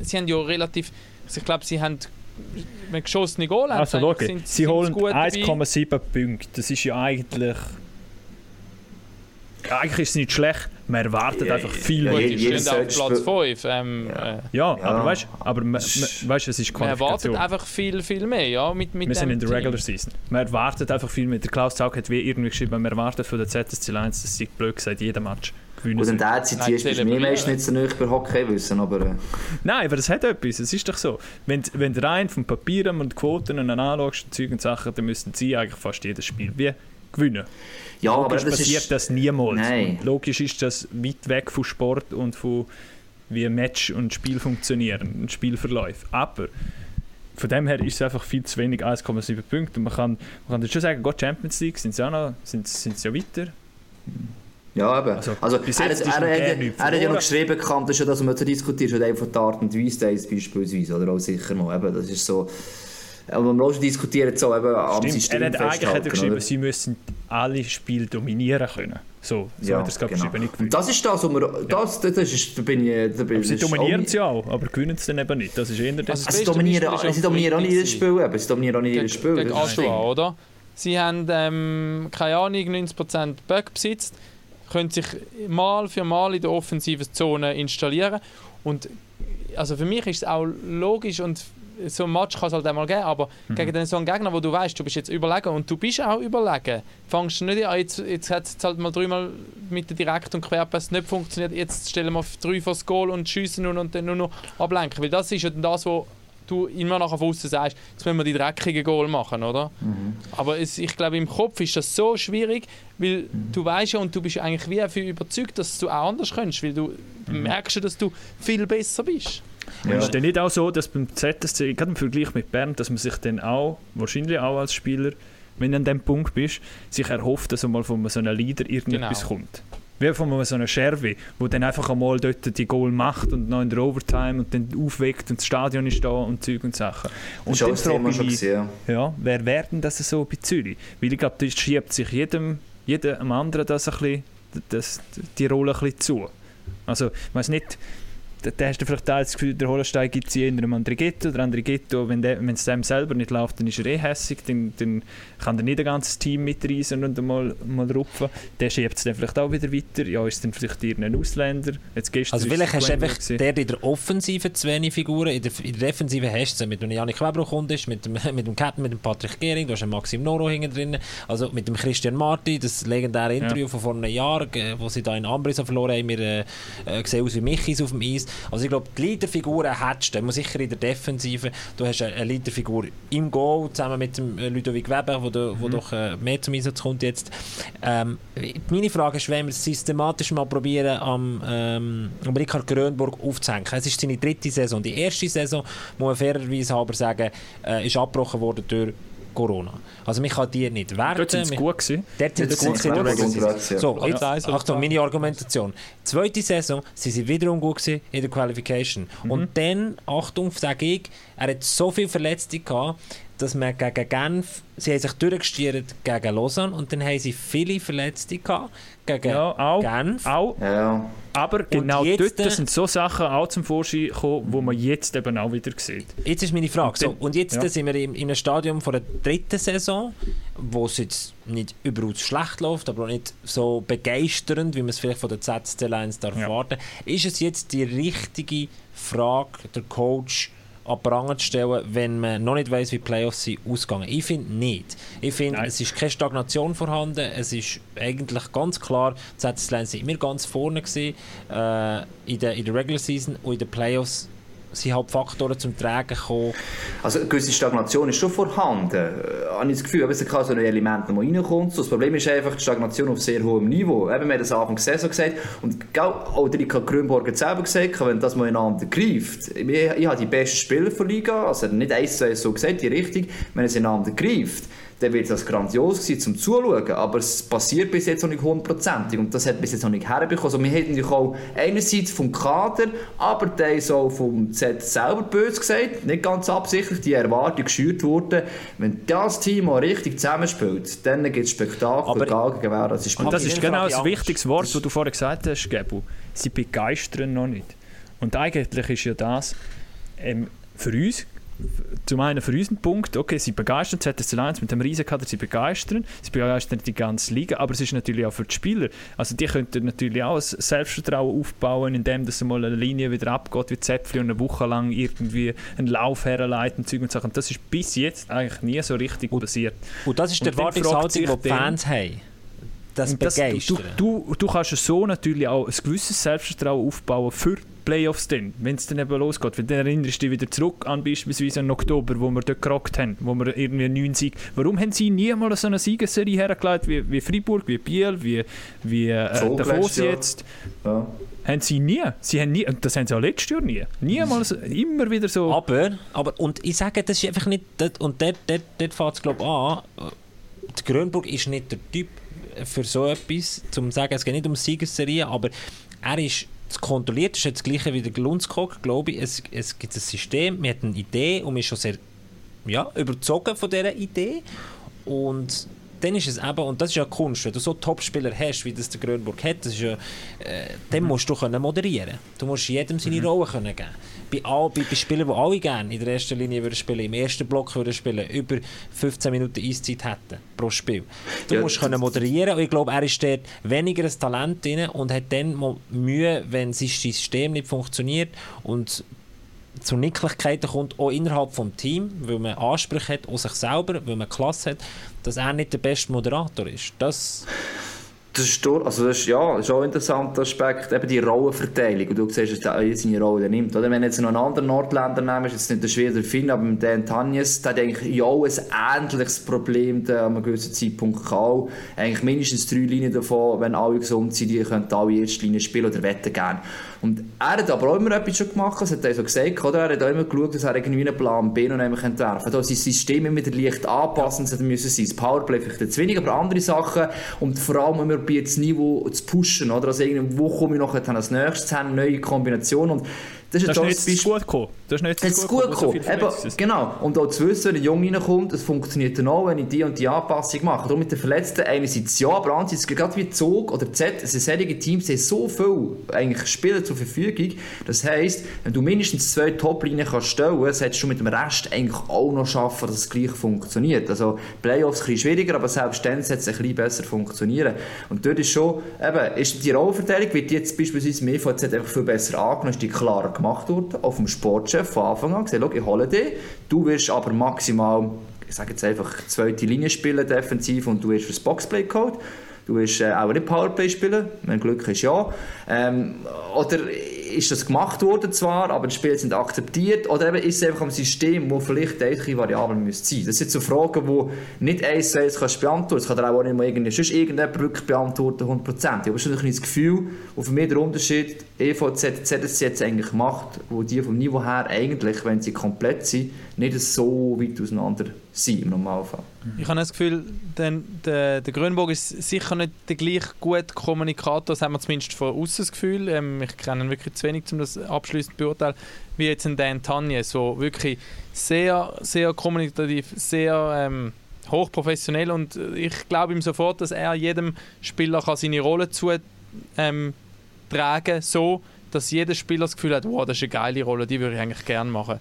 sie haben ja relativ, also ich glaube, sie haben wenn geschossene Goal haben, also, okay. sind, sie holen 1,7 Punkte. Das ist ja eigentlich eigentlich ist es nicht schlecht, man erwartet ja, einfach viel ja, mehr. Die stehen auf Platz 5. Ähm, ja. Äh, ja, aber weißt du, weißt, es ist Qualifikation. Man erwartet einfach viel, viel mehr. Ja, mit, mit Wir sind in der Regular Season. Man erwartet einfach viel mehr. Der Klaus Zaug hat wie irgendwie geschrieben, man erwartet von der ZSC 1, dass sie blöd gesagt jeden Match gewinnen. Und dann zitierst du mir meistens nicht so nicht bei Hockey wissen, aber... Äh. Nein, aber das hat etwas. Es ist doch so. Wenn, wenn du rein vom Papier und Quoten und anschaust und Zeug und Sachen, dann müssten sie eigentlich fast jedes Spiel wie gewinnen. Ja, Logisch aber das passiert ist... das niemals. Nein. Logisch ist das weit weg von Sport und von wie Match und Spiel funktionieren, ein Spielverlauf. Aber von dem her ist es einfach viel zu wenig 1,7 Punkte. Und man kann, man kann schon sagen, Gott Champions League sind sie ja noch, sind, sind sie ja weiter. Ja, eben. Also, also er, er, er, er, hat ja noch geschrieben, kann das schon, dass man zu diskutieren, schon einfach die Art und Weise beispielsweise, oder auch sicher mal. Eben, das ist so aber wir haben diskutiert so eben am Stimmt, System er hat eigentlich hat er geschrieben, oder? sie müssen alle Spiele dominieren können. So, so ja, hat er es genau. geschrieben. Nicht das ist das, wo wir, das, das, das ist, da bin ich, da bin aber sie dominieren es ja auch, aber gewinnen es dann eben nicht. Das ist eher das. Also, sie dominieren, sie dominieren auch nicht jedes Spiel, eben. sie dominieren auch nicht jedes Spiel. Gegen Aschua, oder? Sie haben, ähm, keine Ahnung, 90% Böck besitzt, können sich mal für mal in der offensiven Zone installieren und also für mich ist es auch logisch und so ein Match kann es halt einmal geben, aber mhm. gegen so einen Gegner, wo du weißt, du bist jetzt überlegen und du bist auch überlegen, fängst du nicht an, jetzt, jetzt hat es halt mal dreimal mit der Direkt- und Querpass nicht funktioniert, jetzt stellen wir drei vor das Goal und schiessen und, und dann nur noch ablenken, weil das ist ja das, was du immer nach außen sagst, jetzt müssen wir die dreckigen Goal machen, oder? Mhm. Aber es, ich glaube, im Kopf ist das so schwierig, weil mhm. du weißt ja und du bist eigentlich wie dafür überzeugt, dass du auch anders kannst, weil du mhm. merkst, dass du viel besser bist. Ja. Ist es nicht auch so, dass beim ZSC, gerade im Vergleich mit Bern, dass man sich dann auch, wahrscheinlich auch als Spieler, wenn du an dem Punkt bist, sich erhofft, dass mal von so einem Leader irgendetwas genau. kommt? Wie von so einem Scherwi, der dann einfach einmal dort die Goal macht und noch in der Overtime und dann aufweckt und das Stadion ist da und Zeug und Sachen. Und dann frage ich mich, ja, wer werden das so bei Zürich? Weil ich glaube, da schiebt sich jedem, jedem anderen das ein bisschen, das, die Rolle ein bisschen zu. Also, ich weiß nicht, da hast du vielleicht das Gefühl, der Holstein gibt es in einem Andrighetto. Der Andrighetto, wenn es dem selber nicht läuft, dann ist er eh hässig. Dann, dann kann er nicht ein ganzes Team mitreisen und mal, mal rupfen. Der schiebt es dann vielleicht auch wieder weiter. Ja, ist dann vielleicht irgendein Ausländer. Jetzt also vielleicht hast du einfach der in der Offensive zu wenig Figuren. In der, in der Defensive hast du mit dem Janik Weber kommt, mit dem, mit dem Captain, mit dem Patrick Gehring, du hast einen Maxim Noro hinten drin, also mit dem Christian Marti, das legendäre Interview ja. von vor einem Jahr, wo sie da in Ambris verloren haben, wir äh, äh, gesehen aus wie Michis auf dem Eis. Also ich glaube, die Leaderfiguren hättest du, sicher in der Defensive. Du hast eine Leaderfigur im Goal, zusammen mit dem äh, Ludovic Weber, wo, du, wo mhm. doch äh, mehr zum Einsatz kommt jetzt. Ähm, meine Frage ist, wenn wir es systematisch mal probieren, am, ähm, am Richard Grönburg aufzuhängen. Es ist seine dritte Saison. Die erste Saison, muss man fairerweise aber sagen, äh, ist abgebrochen worden durch Corona. Also man kann die nicht werten. Dort sind sie gut gewesen. Dort sind sie gut gewesen. So, jetzt, Achtung, meine Argumentation. Zweite Saison sind sie wiederum gut gewesen in der Qualification. Mhm. Und dann, Achtung, sage ich, er hat so viele Verletzte gehabt, dass man gegen Genf, sie haben sich durchgestiert gegen Lausanne und dann haben sie viele Verletzte gehabt gegen ja, auch, Genf. Auch. Ja. Aber genau jetzt, dort sind so Sachen auch zum Vorschein gekommen, wo man jetzt eben auch wieder sieht. Jetzt ist meine Frage. So, und jetzt ja. sind wir in, in einem Stadium von der dritten Saison, wo es jetzt nicht überaus schlecht läuft, aber auch nicht so begeisternd, wie man es vielleicht von der ZSC Lions darf ja. erwarten. Ist es jetzt die richtige Frage, der Coach an Pranger zu stellen, wenn man noch nicht weiß, wie die Playoffs sind ausgegangen. Ich finde nicht. Ich finde, es ist keine Stagnation vorhanden. Es ist eigentlich ganz klar, die ZSL sind immer ganz vorne gewesen, äh, in, der, in der Regular Season und in den Playoffs sind halt Faktoren zum Tragen gekommen. Also eine gewisse Stagnation ist schon vorhanden, äh, habe ich das Gefühl, aber es kann so ein Element noch reinkommen. So, das Problem ist einfach die Stagnation auf sehr hohem Niveau. Eben, wir haben das Anfang der Saison gesagt und auch der Rika Grünborg hat selber gesagt, wenn das mal ineinander greift, ich, ich habe die besten Spieler der Liga, also nicht eins zu eins so gesagt, die Richtung, wenn es ineinander greift, dann wird das grandios sein zum Zuschauen. Aber es passiert bis jetzt noch nicht hundertprozentig und das hat bis jetzt noch nicht herbekommen. Also wir hätten natürlich auch einerseits vom Kader, aber teils auch vom Z selber böse gesagt, nicht ganz absichtlich, die Erwartung geschürt wurde. Wenn das Team auch richtig zusammenspielt, dann gibt es Spektakel, aber, egal gegen wer das ist. Und das ist genau das wichtiges Wort, das du vorhin gesagt hast, Gebu. Sie begeistern noch nicht. Und eigentlich ist ja das ähm, für uns zum einen für unseren Punkt, okay, sie begeistern ZSC Lions mit dem Riesenkader, sie begeistern, sie begeistern die ganze Liga, aber es ist natürlich auch für die Spieler, also die könnten natürlich auch ein Selbstvertrauen aufbauen, indem dass mal eine Linie wieder abgeht wie Zäpfchen und eine Woche lang irgendwie einen Lauf herleiten Zeug und Sachen. Das ist bis jetzt eigentlich nie so richtig und, passiert. Und das ist der Erwartungshaltung, die die Fans haben das, begeistern. Du, du, du kannst so natürlich auch ein gewisses Selbstvertrauen aufbauen für Playoffs dann, wenn es dann eben losgeht. Weil dann erinnerst du dich wieder zurück an beispielsweise im Oktober, wo wir dort gerockt haben, wo wir irgendwie neun Sieg... Warum haben sie nie mal so eine Siegesserie hergelegt wie, wie Freiburg, wie Biel, wie, wie äh, Davos jetzt? Ja. Haben sie nie. Sie haben nie. Das haben sie auch letztes Jahr nie. Niemals, immer wieder so. Aber, aber und ich sage, das ist einfach nicht. Und dort, dort, dort fängt es, glaube ich, an. Die Grönburg ist nicht der Typ für so etwas, um zu sagen, es geht nicht um Siegesserie, aber er ist kontrolliert, ist das gleiche wie der Glunskog, glaube ich. Es, es gibt ein System, man hat eine Idee und man ist schon sehr ja, überzogen von dieser Idee. Und dann ist es eben, und das ist ja Kunst, wenn du so Topspieler hast, wie das der Grönburg hat, das ist ja, äh, dann mhm. musst du können moderieren. Du musst jedem seine mhm. Rolle können geben. Bei, all, bei, bei Spielern, die alle gerne in der ersten Linie würden spielen, im ersten Block würden spielen, über 15 Minuten Eiszeit hätten pro Spiel. Du ja, musst können moderieren und ich glaube, er ist dort weniger ein Talent drin und hat dann Mühe, wenn sein System nicht funktioniert und zu Nicklichkeiten kommt, auch innerhalb des Teams, weil man Ansprüche hat, auch sich selber, weil man Klasse hat, dass er nicht der beste Moderator ist. Das das ist, also das ist, ja, das ist auch ein interessanter Aspekt, eben die Rollenverteilung. Und du siehst, dass er seine Rolle nimmt. Oder? Wenn jetzt noch einen anderen Nordländer nehmen, ist jetzt nicht der Schwede Finn, aber mit Dan Tanjes, der hat eigentlich ja auch ein ähnliches Problem der an einem gewissen Zeitpunkt auch. Eigentlich mindestens drei Linien davon, wenn alle gesund sind, die können alle erste Linie spielen oder wetten gerne. Und er hat aber auch immer etwas schon gemacht, das hat er so gesagt, oder? Er hat auch immer geschaut, dass er irgendwie einen Plan B noch einmal entwerfen kann. sein System immer leicht anpassen ja. müssen sein. Das Powerplay vielleicht zu wenig, aber andere Sachen. Und vor allem immer probiert, das Niveau zu pushen, oder? Also irgendwie, wo komme ich noch als nächstes, haben neue Kombinationen. Das ist, das ist nicht gut gekommen. Das ist nicht das gut gekommen. So genau. Und auch zu wissen, wenn ein Junge reinkommt, es funktioniert dann auch, wenn ich die und die Anpassung mache. Darum mit den Verletzten einerseits ja, aber andererseits gerade wie Zug oder Z, also solche Teams haben so viel eigentlich Spieler zur Verfügung. Das heisst, wenn du mindestens zwei Top-Linien kannst stellen, solltest du mit dem Rest eigentlich auch noch schaffen, dass es gleich funktioniert. Also Playoffs ein bisschen schwieriger, aber selbst dann sollte es ein bisschen besser funktionieren. Und dort ist schon, eben, ist die Rollenverteilung wird jetzt beispielsweise im EVZ einfach viel besser angenommen, ist die klarer gemacht gemacht worden, auf dem Sportchef von Anfang an gesagt, ich hole dich, du wirst aber maximal, ich sage jetzt einfach, zweite Linie spielen defensiv und du wirst fürs Boxplay geholt. Du wirst äh, auch nicht Powerplay spielen, wenn Glück ist, ja. Ähm, oder ist das gemacht worden zwar, aber die Spiele sind akzeptiert, oder eben ist es einfach ein System, wo vielleicht eine Variable müsste sein. Das sind so Fragen, die nicht eins zu eins kannst beantworten. Das kann dir auch nicht mal irgendwie, sonst irgendjemand wirklich beantworten, 100%. Ich habe schon ein das Gefühl, wo für mich der Unterschied EVZ, ZSC jetzt eigentlich macht, wo die vom Niveau her eigentlich, wenn sie komplett sind, nicht so weit auseinander sind im Normalfall. Ich habe das Gefühl, der, der, der Grünburg ist sicher nicht der gleich gute Kommunikator, das haben wir zumindest von außen das Gefühl. Ähm, ich kenne ihn wirklich zu wenig, um das abschließend zu beurteilen, wie jetzt ein Dan Tanje, so wirklich sehr, sehr kommunikativ, sehr ähm, hochprofessionell und ich glaube ihm sofort, dass er jedem Spieler seine Rolle zutragen ähm, so dass jeder Spieler das Gefühl hat, wow, das ist eine geile Rolle, die würde ich eigentlich gerne machen.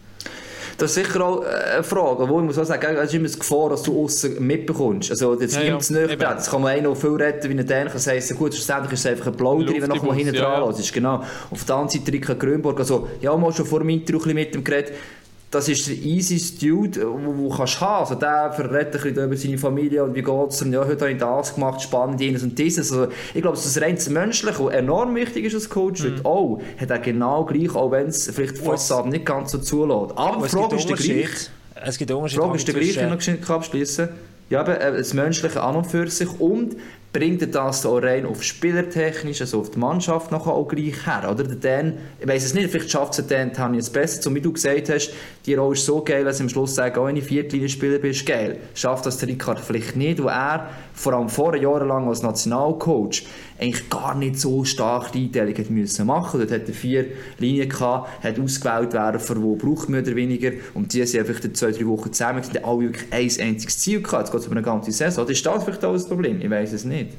Das ist sicher auch äh, eine Frage, wo ich muss auch sagen, es ist immer das Gefahr, dass du außen mitbekommst. Also jetzt ja, nimmt es ja, nicht Das kann man auch viel retten, wie ein Dänen kann sagen, gut, schlussendlich ist es einfach ein Plauder, wenn noch mal hinten dran ja. ist. Genau. Auf der anderen Seite Rika Grünburg, also ja, mal schon vor dem Interview mit dem geredet, das ist der easy Dude, den du kannst haben. Also der verrät ein bisschen über seine Familie und wie geht es ihm. Ja, heute habe ich das gemacht, spannend, jenes und dieses. Also ich glaube, dass das rein menschlich und enorm wichtig ist als Coach. Mhm. Auch hat er genau gleich, auch wenn es vielleicht die Fassade nicht ganz so zulässt. Aber die Frage ist der gleich. Es gibt Unterschiede. Die Frage ist der gleich, wenn ich noch abschließen ja, aber äh, das Menschliche an und für sich und bringt das auch rein auf spielertechnisch, also auf die Mannschaft noch auch gleich her, oder? Dan, ich weiss es nicht, vielleicht schafft es Dan Tanja jetzt besser, so wie du gesagt hast, die Rolle ist so geil, dass am Schluss sage, oh, wenn ich Viertlinie-Spieler bist, geil. Schafft das der Ricard vielleicht nicht, weil er vor allem vor Jahren lang als Nationalcoach eigentlich gar nicht so stark die Einteilung hat müssen. Dort hat er vier Linien gehabt, hat ausgewählt Werfer, die braucht mehr oder weniger und die sind einfach zwei, drei Wochen zusammen, die alle wirklich ein einziges Ziel gehabt. Geht es über eine ganze Saison. Ist das vielleicht auch das Problem? Ich weiß es nicht.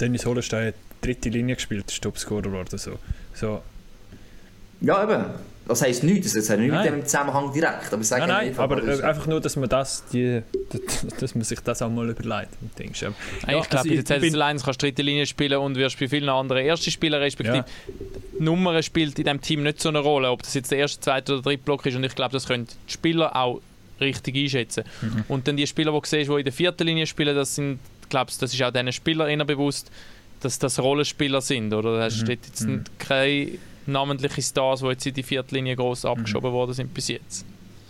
Dennis Hollenstein hat dritte Linie gespielt, ist Topscorer geworden. So. So. Ja, eben. Das heisst nichts, das hat nichts mit dem Zusammenhang direkt. Aber, nein, nein, einfach, aber äh, einfach nur, dass man, das, die, dass man sich das auch mal überlegt. Denkst, ja. Ja, ich glaube, also, bei der ZSL 1 kannst du dritte Linie spielen und wirst bei vielen anderen erste Spieler respektive ja. Nummer spielt in diesem Team nicht so eine Rolle, ob das jetzt der erste, zweite oder dritte Block ist und ich glaube, das können die Spieler auch richtig einschätzen. Mhm. Und dann die Spieler, die du siehst, die in der vierten Linie spielen, das sind, glaubst das ist auch diesen Spielern bewusst, dass das Rollenspieler sind, oder? Da steht mhm. jetzt mhm. keine namentliche Stars, die jetzt in die Viertlinie groß abgeschoben mhm. worden sind bis jetzt.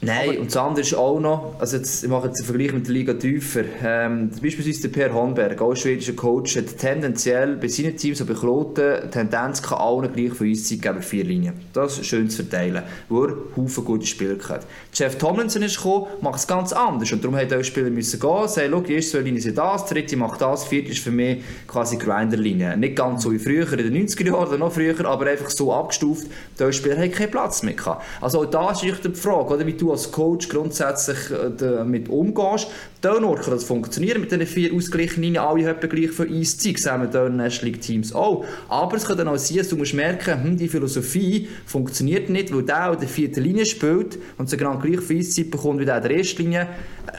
Nein, Aber und das andere ist auch noch, also jetzt, ich mache jetzt einen Vergleich mit der Liga tiefer. Ähm, beispielsweise der Per Hornberg, auch schwedischer Coach, hat tendenziell bei seinen Teams, so bei Kloten, Tendenz kann allen gleich von Eiszeit geben, vier Linien. Das ist schön zu verteilen, wo er Haufen gute Spieler hat. Jeff Tomlinson ist gekommen, macht es ganz anders und darum hat auch Spieler müssen gehen, sagen, schau, die erste zwei Linien sind das, die dritte macht das, die vierte ist für mich quasi Grinderlinie. Nicht ganz so wie früher, in den 90er Jahren oder noch früher, aber einfach so abgestuft, die Spieler haben keinen Platz mehr gehabt. Also auch da ist die Frage, oder, wie du als Coach grundsätzlich äh, damit umgehst. Dort kann das funktionieren mit diesen vier ausgeglichenen alle etwa gleich für Eiszeit, sehen wir dort National Teams auch. Aber es kann dann auch sein, dass du musst merken, hm, die Philosophie funktioniert nicht, weil der, der vierte Linie spielt und so genau gleich viel Eiszeit bekommt wie der der ersten Linie,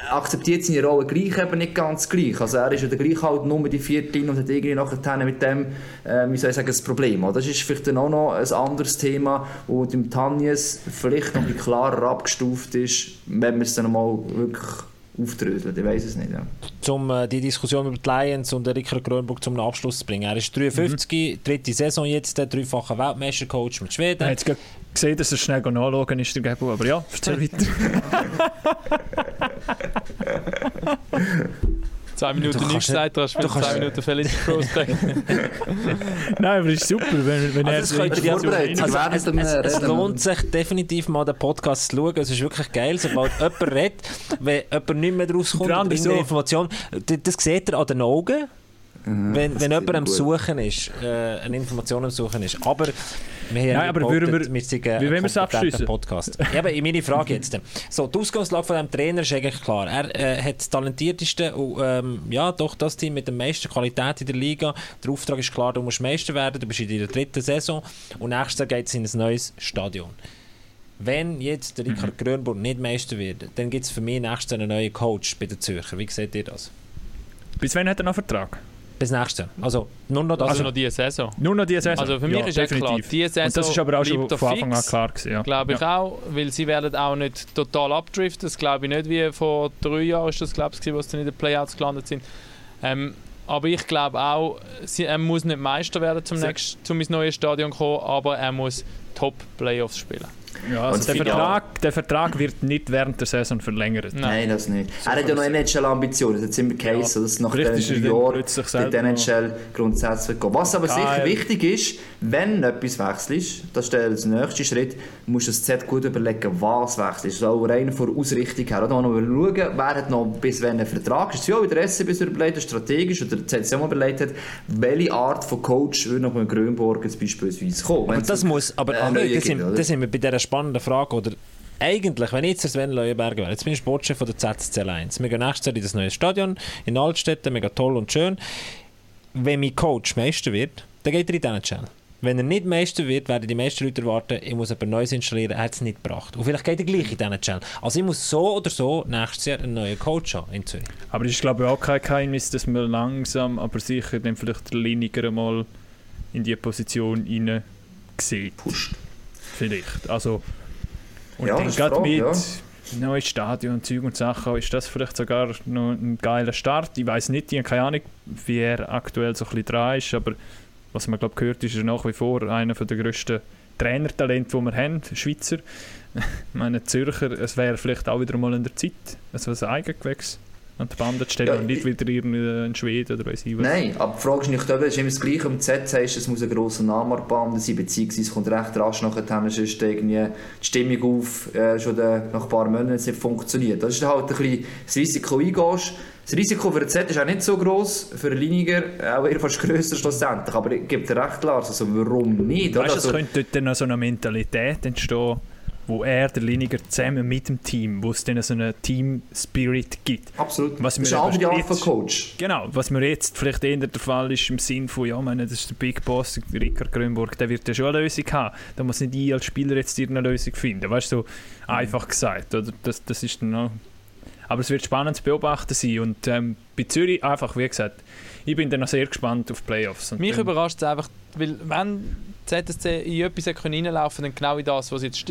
akzeptiert seine Rolle gleich eben nicht ganz gleich. Also er ist ja gleich halt nur die vierte und hat irgendwie nachher mit dem, äh, wie soll ich sagen, das Problem. Das ist vielleicht dann auch noch ein anderes Thema, wo dem Tanjes vielleicht noch ein klarer abgestuft ist, wenn man es dann mal wirklich aufdröseln, ich weiß es nicht. Ja. Um äh, die Diskussion über die Lions und Rickard Grönburg zum Abschluss zu bringen. Er ist 53, mhm. dritte Saison jetzt, der dreifache Weltmeistercoach mit Schweden. Gesehen, dass er schnell nachschauen ist, der Gebo, aber ja, erzähl weiter. zwei Minuten nichts gesagt hast, du zwei Minuten Felix Prospect. Nein, aber ist super, wenn, wenn also er... Das also, also, es, es lohnt sich definitiv mal den Podcast zu schauen, es ist wirklich geil, sobald jemand redet, wenn jemand nicht mehr rauskommt, in so. Information, das sieht er an den Augen, Mhm, wenn, wenn jemand am Suchen ist, äh, eine Information am Suchen ist. Aber wir haben Nein, aber wir, wir sind wie wollen wir es abschließen? Podcast. ja, aber meine Frage jetzt. So, die Ausgangslage von diesem Trainer ist eigentlich klar. Er äh, hat das talentierteste und ähm, ja, doch das Team mit der meisten Qualität in der Liga. Der Auftrag ist klar, du musst Meister werden, du bist in deiner dritten Saison und nächstes Jahr geht es in ein neues Stadion. Wenn jetzt der Richard mhm. Grönburg nicht Meister wird, dann gibt es für mich nächstes Jahr einen neuen Coach bei den Zürcher. Wie seht ihr das? Bis wann hat er noch Vertrag? Bis nächste. Also nur noch das. Also noch diese Saison. Nur noch diese Saison. Also für mich ja, ist definitiv. klar, diese Saison Und das ist aber auch schon von Anfang an klar gewesen. Ja. Glaube ich ja. auch, weil sie werden auch nicht total abdriften. Das glaube ich nicht, wie vor drei Jahren ist das glaube ich, wo sie in den Playouts gelandet sind. Ähm, aber ich glaube auch, sie, er muss nicht Meister werden, zum, nächsten, zum ins neue Stadion kommen, aber er muss Top-Playoffs spielen. Ja, also der, Vertrag, der Vertrag wird nicht während der Saison verlängert. Nein, das nicht. So er hat ja noch NHL-Ambitionen, das hat immer geheißen, ja. dass nach den Jahren die NHL grundsätzlich geht. Was aber sicher wichtig ist, wenn etwas wechselst, das ist der nächste Schritt, musst du das Z gut überlegen, was wechselst. So rein von Ausrichtung her. Oder noch schauen, wer hat noch bis wann einen Vertrag. Ist es ja wieder SCB überlegt, strategisch, oder der ZC mal überlegt hat, welche Art von Coach würde noch mit Grönborg beispielsweise kommen. Aber das muss, aber, äh, aber das, sind, das sind wir bei dieser spannende Frage. Oder eigentlich, wenn ich jetzt Sven Leuenberger wäre, jetzt bin ich Sportchef von der ZSC 1. Wir gehen nächstes Jahr in das neue Stadion in Altstädte, mega toll und schön. Wenn mein Coach Meister wird, dann geht er in diesen Channel. Wenn er nicht Meister wird, werden die meisten Leute erwarten, ich muss etwas Neues installieren, er hat es nicht gebracht. Und vielleicht geht er gleich in diesen Channel. Also ich muss so oder so nächstes Jahr einen neuen Coach haben in Zürich. Aber es ist glaube ich auch kein Geheimnis, dass man langsam, aber sicher dann vielleicht Liniger mal in die Position hinein sieht. Pusht. Vielleicht. Also und ja, dann gerade mit ja. neues Stadion und Zeug und Sachen ist das vielleicht sogar noch ein geiler Start. Ich weiß nicht, ich habe keine Ahnung, wie er aktuell so ein bisschen dran ist, aber was man glaube gehört, ist er nach wie vor einer der grössten Trainertalente, die wir haben, Schweizer. ich meine, Zürcher, es wäre vielleicht auch wieder mal in der Zeit, also ein Eigengewächs an die Bande zu stellen ja, und nicht wieder irgendein Schweden oder weiß ich was. Nein, aber die Frage ist nicht, es ist immer das Gleiche. Im Z heißt es muss ein grosser Name an die Bande sein, beziehungsweise es kommt recht rasch nachher, sonst irgendwie die Stimmung auf, äh, schon nach ein paar Monaten nicht funktioniert. Das ist halt ein bisschen das Risiko eingehst. Das Risiko für den Z ist auch nicht so groß, für einen Liniger auch eher fast grösser schlussendlich, aber ich gebe dir recht klar, also warum nicht? Weißt, also, es könnte dort dann noch so eine Mentalität entstehen, wo er, der Liniger, zusammen mit dem Team, wo es dann so einen Team-Spirit gibt. Absolut. Was das ist auch die Art von Coach. Genau, was mir jetzt vielleicht eher der Fall ist, im Sinn von, ja, meine, das ist der Big Boss, Rickard Grönburg, der wird ja schon eine Lösung haben. Da muss nicht ich als Spieler jetzt irgendeine Lösung finden. Weißt du, so einfach gesagt. Oder? Das, das ist dann auch aber es wird spannend zu beobachten sein. Und ähm, bei Zürich einfach, wie gesagt, ich bin dann noch sehr gespannt auf die Playoffs. Und Mich überrascht es einfach, weil wenn ZSC in etwas reinlaufen dann genau in das, was jetzt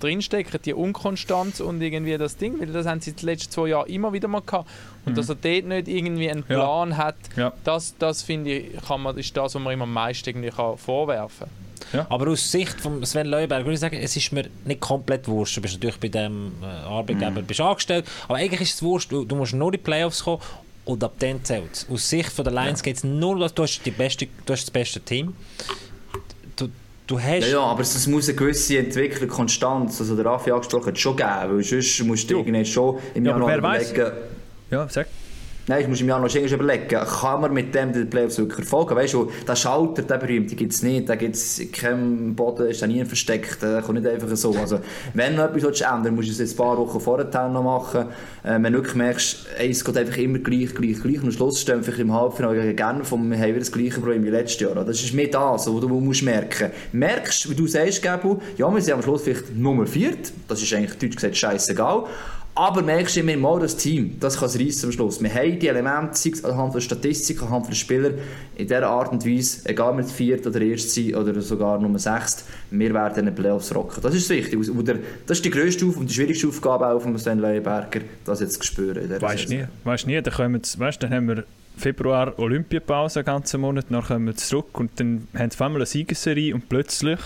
drinsteckt, die Unkonstanz und irgendwie das Ding, weil das haben sie die letzten zwei Jahre immer wieder mal gehabt. Und mhm. dass er dort nicht irgendwie einen Plan ja. hat, ja. das, das finde ich, kann man, ist das, was man ihm am meisten irgendwie kann vorwerfen kann. Ja. Aber aus Sicht von Sven Leuberg würde ich sagen, es ist mir nicht komplett wurscht. Du bist natürlich bei dem äh, Arbeitgeber mm. bist angestellt, aber eigentlich ist es wurscht. Du, du musst nur in die Playoffs kommen und ab dann zählt es. Aus Sicht von der Lions ja. geht es nur, du hast, die beste, du hast das beste Team. Du, du hast... Ja, ja, aber es muss eine gewisse Entwicklung, Konstanz, also der Raffi angesprochen hat, schon geben, weil sonst musst du irgendwie schon im ja, Januar überlegen... Ja, sag. Nein, ich muss mir auch noch überlegen, kann man mit dem den Playoffs wirklich erfolgen? Weißt du, der Schalter, der berühmte, gibt es nicht, da gibt es keinen Boden, ist da nie versteckt, der kommt nicht einfach so. Also, wenn du etwas ändern musst du es jetzt ein paar Wochen vorher noch machen. Äh, wenn du wirklich merkst, ey, es geht einfach immer gleich, gleich, gleich, und am Schluss stehen wir im Halbfinale gegen Genf und wir haben wieder das gleiche Problem wie letztes Jahr. Das ist mehr das, was du musst merken. Merkst, wie du sagst, Gabu, ja, wir sind am Schluss vielleicht Nummer viert, das ist eigentlich deutsch gesagt scheißegal, Aber merkst du immer mal, das Team, das kann es reissen am Schluss. Wir haben die Elemente, sei es anhand der Statistik, anhand der Spieler, in dieser Art und Weise, egal mit viert oder erst sein oder sogar Nummer sechst, wir werden in den Playoffs rocken. Das ist wichtig. Das ist die grösste und die schwierigste Aufgabe auch von Sven Leuenberger, das jetzt zu spüren. Weißt du nie, weißt nie, dann, kommen, weißt, dann haben wir Februar Olympiapause, einen ganzen Monat, dann kommen wir zurück und dann haben einmal eine Siegesserie und plötzlich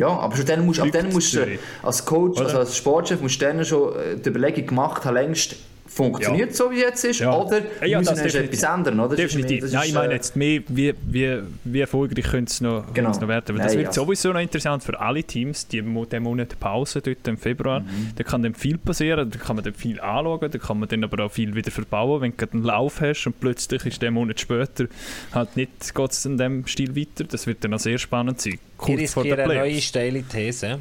ja, aber schon dann musst, ab dann musst du als Coach, also als Sportchef, musst du dann schon äh, die Überlegung gemacht haben, längst funktioniert ja. so wie jetzt ist ja. oder ja, müssen wir etwas ändern oder? definitiv ist, Nein, ich meine äh, jetzt mehr wie, wie, wie erfolgreich könnte es noch, genau. noch werden weil das wird also. sowieso noch interessant für alle Teams die den Monat Pause dort im Februar mhm. da kann dann viel passieren da kann man dann viel anschauen da kann man dann aber auch viel wieder verbauen wenn du einen Lauf hast und plötzlich ist der Monat später halt nicht geht es in dem Stil weiter das wird dann auch sehr spannend sein kurz vor der eine neue steile These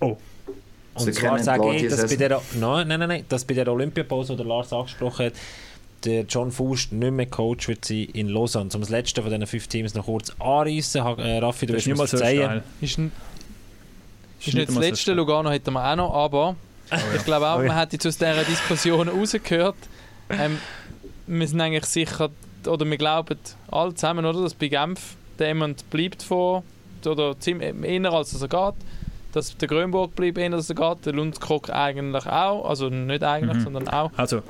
oh und zwar sage ich, dass bei, der, nein, nein, nein, dass bei der Olympiapause, die Lars angesprochen hat, der John Fuß nicht mehr Coach wird sein in Lausanne. Um das letzte von diesen fünf Teams noch kurz anreißen. Äh, Raffi, du wirst mir so zeigen. Ist, ein, ist, ist nicht das letzte, so Lugano hätten wir auch noch, aber oh, ja. ich glaube auch, oh, ja. man hat jetzt aus dieser Diskussion rausgehört, ähm, wir sind eigentlich sicher, oder wir glauben alle zusammen, oder, dass bei Genf der jemand bleibt vor, oder ziemlich, eher als er geht dass der Grönburg bleibt, eher dass er geht, der Lundskog eigentlich auch, also nicht eigentlich, mhm. sondern auch. Also, ja.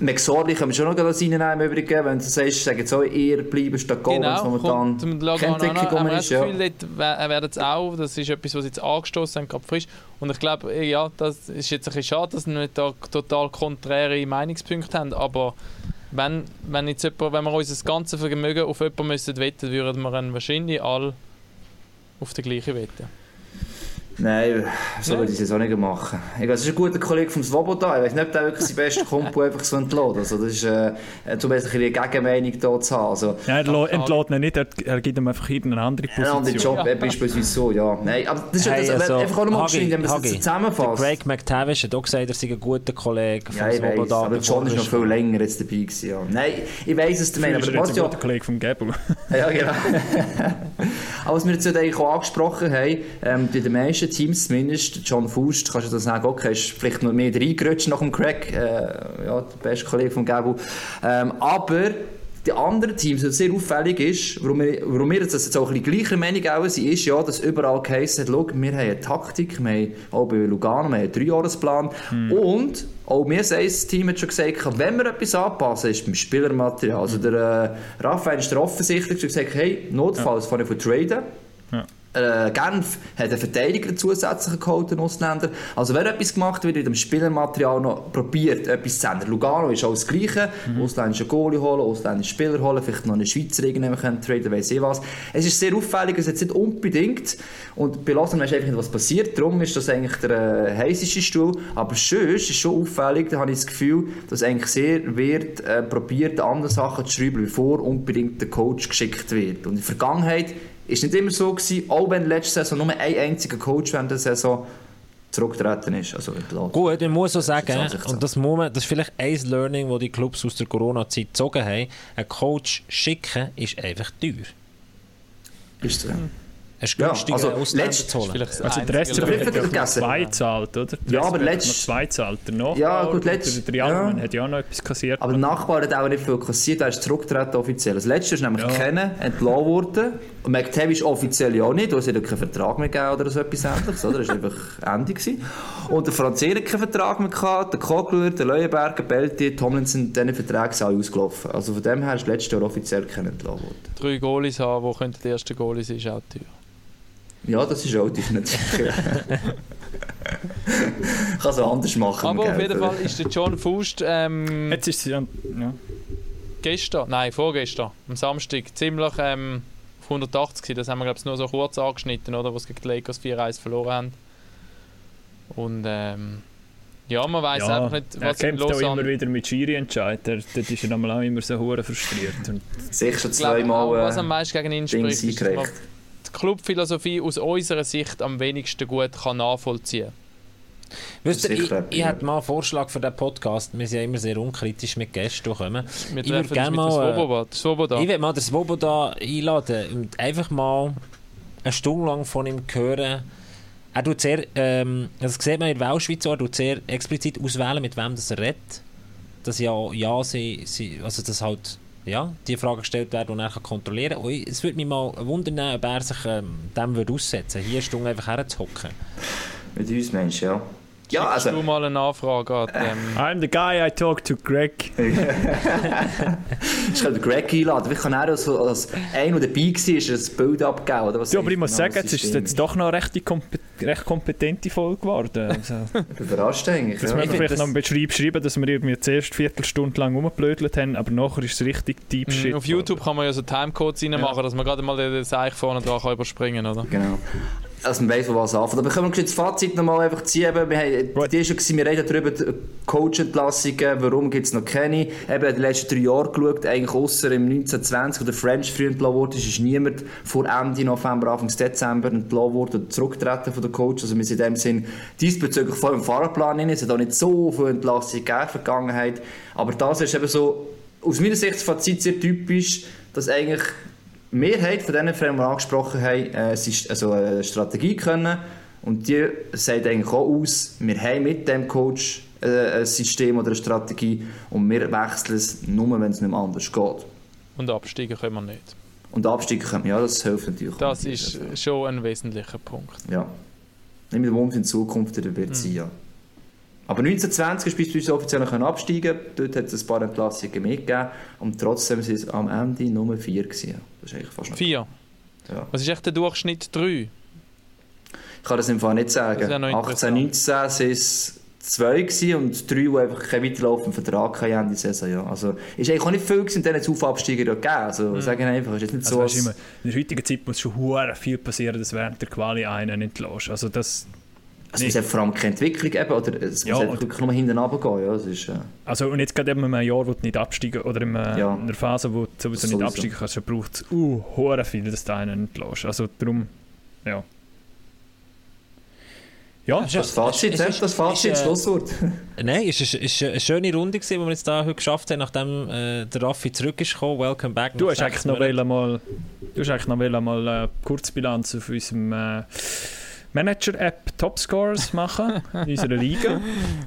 McSorley können wir schon noch das reinnehmen im Übrigen, wenn du sagst, sagen so, eher bleiben statt gehen, genau, wenn es momentan keine Entwicklung ist. Ja. Das Gefühl, dort werden es auch, das ist etwas, was sie jetzt angestoßen haben, gerade frisch, und ich glaube, ja, das ist jetzt ein bisschen schade, dass wir nicht da total konträre Meinungspunkte haben, aber wenn, wenn, jetzt jemand, wenn wir unser ganzes Vermögen auf jemanden müssen wetten, würden wir wahrscheinlich alle auf den gleichen wetten. Nein, so würde ich es auch nicht machen. Ich es ist ein guter Kollege vom Svoboda. Ich weiß nicht, ob der wirklich sein bester Kumpel einfach so entlädt. Also das ist äh, zum Beispiel eine Gegenmeinung hier zu haben. Also, ja, er entlädt ihn nicht, er, er gibt ihm einfach irgendeine andere Position. Einen anderen Job, ja. beispielsweise so, ja. Nein, aber das ist hey, das, also, einfach auch nochmal geschrieben, wenn man es zusammenfasst. Craig McTavish hat auch gesagt, er sei ein guter Kollege vom ja, ich Svoboda. Weiss, aber John ist noch viel länger jetzt dabei gewesen, ja. Nein, ich weiss es, du meinst, aber was ja... guter Kollege vom Gable. ja, genau. aber was wir jetzt eigentlich auch angesprochen haben, ähm, bei den meisten Teams zumindest, John Faust, kannst du das sagen, okay, ist vielleicht noch mehr reingerutscht nach dem Craig, äh, ja, der beste Kollege von Gabu. Ähm, aber die anderen Teams, was sehr auffällig ist, warum wir, warum wir jetzt auch ein bisschen gleicher Meinung auch sind, ist ja, dass überall geheißen hat, schau, wir haben eine Taktik, wir haben auch bei Lugano, wir haben einen Dreijahresplan hm. und auch mir das Team hat schon gesagt, wenn wir etwas anpassen, ist beim Spielermaterial. Also der äh, Raphael ist der offensichtlich gesagt, hey, notfalls ja. fange ich von traden. Äh, Genf hat einen Verteidiger zusätzlich geholt, einen Ausländer. Also wer etwas gemacht wird, in dem Spielermaterial noch probiert, etwas zu ändern. Lugano ist auch das Gleiche. Mhm. Ausländische Goalie holen, ausländische Spieler holen, vielleicht noch einen Schweizer irgendjemand können traden, weiss ich was. Es ist sehr auffällig, es ist nicht unbedingt. Und bei Lausanne weisst einfach nicht, was passiert. Darum ist das eigentlich der äh, heißeste Stuhl. Aber schön ist schon auffällig, da habe ich das Gefühl, dass eigentlich sehr wird äh, probiert, andere Sachen zu schreiben, bevor unbedingt der Coach geschickt wird. Und in der Vergangenheit ist nicht immer so gewesen, auch wenn letzte Saison nur ein einziger Coach während der Saison zurückgetreten ist. Also Gut, ich muss so sagen, und das, Moment, das ist vielleicht ein Learning, das die Clubs aus der Corona-Zeit gezogen haben, ein Coach schicken ist einfach teuer. Ist so. Es ist günstiger, ja, also letzt. Also der Rest hat ja zwei zahlt, oder? Ja, aber letztes... noch zwei zahlt. Der Nachbar ja, gut, letzt, der ja. hat ja auch noch etwas kassiert. Aber der Nachbar hat auch nicht viel kassiert, er ist zurückgetreten offiziell. Das letzte ist nämlich ja. kennen, entlassen worden. Und McTavish offiziell ja nicht, weil es hat keinen Vertrag mehr gegeben oder so etwas ähnliches, oder? Das war einfach Ende. Gewesen. Und der Franzese hat keinen Vertrag mehr gehabt, der Kogler, der Leuenberger, Belti, Tomlinson, diese Verträge sind alle ausgelaufen. Also von dem her ist letztes Jahr offiziell kennen entlassen worden. Drei Goalies haben, die der erste Goalie sein, ist auch teuer. Ja, das ist auch definitiv. kann es anders machen. Aber auf jeden Fall ist der John Faust. Ähm, Jetzt ist sie ja. Gestern, nein, vorgestern, am Samstag, ziemlich ähm, auf 180 gewesen. Das haben wir, glaube ich, nur so kurz angeschnitten, oder? Was gegen die Lakers 4-1 verloren haben. Und ähm, ja, man weiß ja, einfach nicht, was er kämpft auch immer wieder mit Schiri-Entscheid. Dort ist er auch immer so hure frustriert. Sicher schon zweimal. Was am meisten gegen ihn spricht, ist, Clubphilosophie aus unserer Sicht am wenigsten gut kann nachvollziehen Wisst ihr, ich, ich hätte mal einen Vorschlag für diesen Podcast. Wir sind ja immer sehr unkritisch mit Gästen kommen. Wir ich würde gerne mal, äh, Swoboda. Ich würde mal den Swoboda einladen und einfach mal eine Stunde lang von ihm hören, er tut sehr, ähm, das sieht man in der Welschweiz er tut sehr explizit auswählen, mit wem das er redet. Dass ja, ja, sie, sie, also das halt, ja, die Fragen gestellt werden, die er kontrollieren kann. Es würde mich mal wundern, ob er sich ähm, dem aussetzen würde, hier Stunde einfach herzuhocken. Mit uns Menschen, ja. Ja, also. du mal eine Anfrage an dem. I'm the guy I talk to Greg. ich kann Greg einladen. Ich kann auch als, als einer, der dabei war, ein Bild abgeben. Oder was ja, aber ich muss sagen, jetzt ist es jetzt doch noch eine recht, recht kompetente Folge geworden. Also. Überrascht eigentlich. Das ja. müssen wir vielleicht noch ein bisschen schreiben, dass wir irgendwie die erste Viertelstunde lang rumgeblödelt haben, aber nachher ist es richtig Deep mhm. Shit. Auf YouTube kann man ja so Timecodes reinmachen, ja. dass man gerade mal den Seich vorne dran überspringen kann, oder? Genau dass man weiss, von was anfangen. Aber können wir das Fazit nochmal einfach ziehen? Wir haben, right. die schon gewesen, wir reden darüber, Coach-Entlassungen, warum gibt es noch keine? Eben die letzten drei Jahre geschaut, eigentlich außer im 1920, wo der French früher entlassen wurde, ist, niemand vor Ende November, Anfang Dezember entlassen worden oder zurückgetreten von der Coach. Also wir sind in dem Sinn diesbezüglich voll im Fahrplan Es hat auch nicht so viele Entlassungen gegeben in der Vergangenheit. Aber das ist eben so, aus meiner Sicht das Fazit sehr typisch, dass eigentlich Mehrheit von denen, die wir angesprochen haben, äh, also eine Strategie können. Und die sagt eigentlich auch aus, wir haben mit dem Coach äh, ein System oder eine Strategie und wir wechseln es nur, wenn es nicht mehr anders geht. Und absteigen können wir nicht. Und absteigen können wir, ja, das hilft natürlich. Das ist also. schon ein wesentlicher Punkt. Ja. Nicht mit Wunsch in Zukunft wird mhm. sein, ja. Aber 1920 ist beispielsweise offiziell absteigen Dort hat es ein paar Entlassungen mitgegeben. Und trotzdem waren es am Ende nur vier. Gewesen. Das ist eigentlich fast noch Vier? Ja. Was ist echt der Durchschnitt? Drei? Ich kann das im Fall nicht sagen. Ja 18, 19 sind es zwei gewesen und drei, die einfach keinen weiterlaufenden Vertrag hatten der Saison. Ja. Also, ist eigentlich auch nicht viel gewesen, denen Aufabsteiger gegeben. Also, mhm. sagen einfach, ist jetzt nicht also, so... Weißt, immer, in der heutigen Zeit muss schon viel passieren, dass während der Quali einen entlässt. Also das... Also es muss vor allem keine Entwicklung eben, oder es ja, muss wirklich nur hinten runtergehen. Ja, ist, äh also und jetzt gerade in einem Jahr, wo du nicht absteigen oder in, äh, ja. in einer Phase, wo du sowieso nicht absteigen kannst, braucht es uh, viel, dass du einen entlässt. Also darum, ja. Ja, das Fazit, ist, das Fazit, ist, äh, Schlusswort. Nein, es war ist eine schöne Runde, gewesen, die wir jetzt da heute geschafft haben, nachdem äh, der Raffi zurück ist gekommen. Welcome back. Du hast eigentlich noch mal, du hast eigentlich noch mal eine Kurzbilanz auf unserem äh, Manager-App Topscores machen in unserer Liga.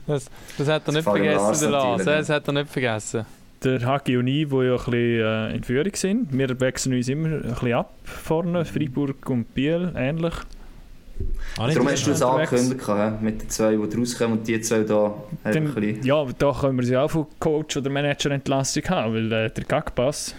Das, das hat er nicht vergessen, der Lars. Das hat er nicht vergessen. Der Hagi und ich, die ja ein bisschen äh, in Führung sind, wir wechseln uns immer ein bisschen ab vorne, Freiburg und Biel, ähnlich. Ah, Darum hast du es angekündigt, mit den zwei, die rauskommen und die zwei da Dann, Ja, da können wir sie auch von Coach- oder Manager-Entlassung haben, weil äh, der Gagpass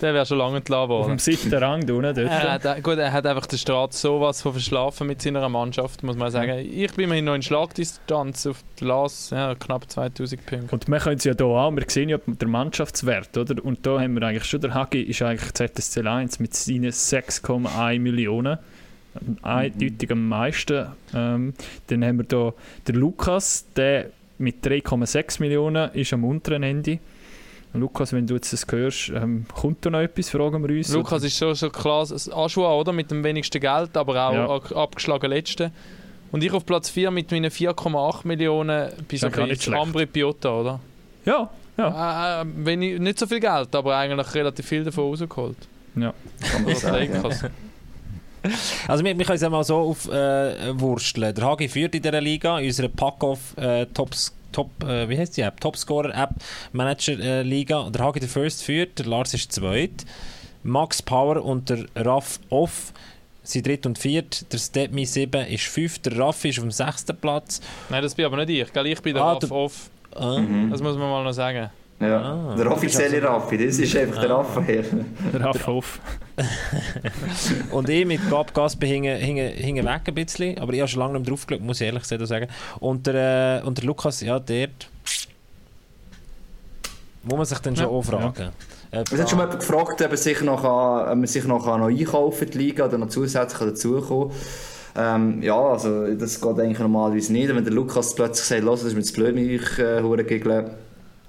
der wäre schon lange entlassen worden. Auf dem siebten Rang, du, nicht? Er hat, gut, er hat einfach den Staat sowas von verschlafen mit seiner Mannschaft, muss man sagen. Ich bin immerhin noch in Schlagdistanz auf Las, ja, knapp 2000 Punkte. Und wir können es ja hier an, wir sehen ja den Mannschaftswert, oder? Und da haben wir eigentlich schon, der Hagi ist eigentlich ZSC 1 mit seinen 6,1 Millionen eindeutig am meisten. Ähm, dann haben wir hier den Lukas, der mit 3,6 Millionen ist am unteren Ende. Lukas, wenn du jetzt das hörst, ähm, kommt da noch etwas, fragen wir uns? Lukas oder? ist schon so klar Aschua, oder? Mit dem wenigsten Geld, aber auch ja. abgeschlagen letzte. Und ich auf Platz 4 mit meinen 4,8 Millionen bei so Ambri Piotta, oder? Ja, ja. Äh, äh, wenig, nicht so viel Geld, aber eigentlich relativ viel davon rausgeholt. Ja, kann man sagen. Also wir, wir können es ja mal so aufwursteln. Äh, der Hagi führt in dieser Liga, in unserer Pack-Off äh, Tops Top, äh, wie heißt die App? Topscorer App Manager äh, Liga. Der Hagi der First führt, der Lars ist zweit. Max Power und der Raff Off sind dritt und viert. Der Stepmi 7 ist fünft. Der Raff ist auf dem sechsten Platz. Nein, das bin aber nicht ich. Gell? Ich bin der ah, Raff Off. Ah. Mhm. Das muss man mal noch sagen. Ja, ah, der offizielle also, Raffi, das ist einfach ah. der Raphael. Der Raffhoff. und ich mit Gab Gaspe hingen, hingen, hingen weg ein bisschen, aber ich habe schon lange nicht drauf geschaut, muss ich ehrlich sagen. Und der, äh, und der Lukas, ja, der muss man sich dann schon ja. auch fragen. Ja. Es hat schon mal gefragt, ob, sich noch, ob man sich noch, noch einkaufen die Liga oder noch zusätzlich dazukommen ähm, ja, also das geht eigentlich normalerweise nicht. Wenn der Lukas plötzlich sagt, los, das ist mir zu blöd, mich äh,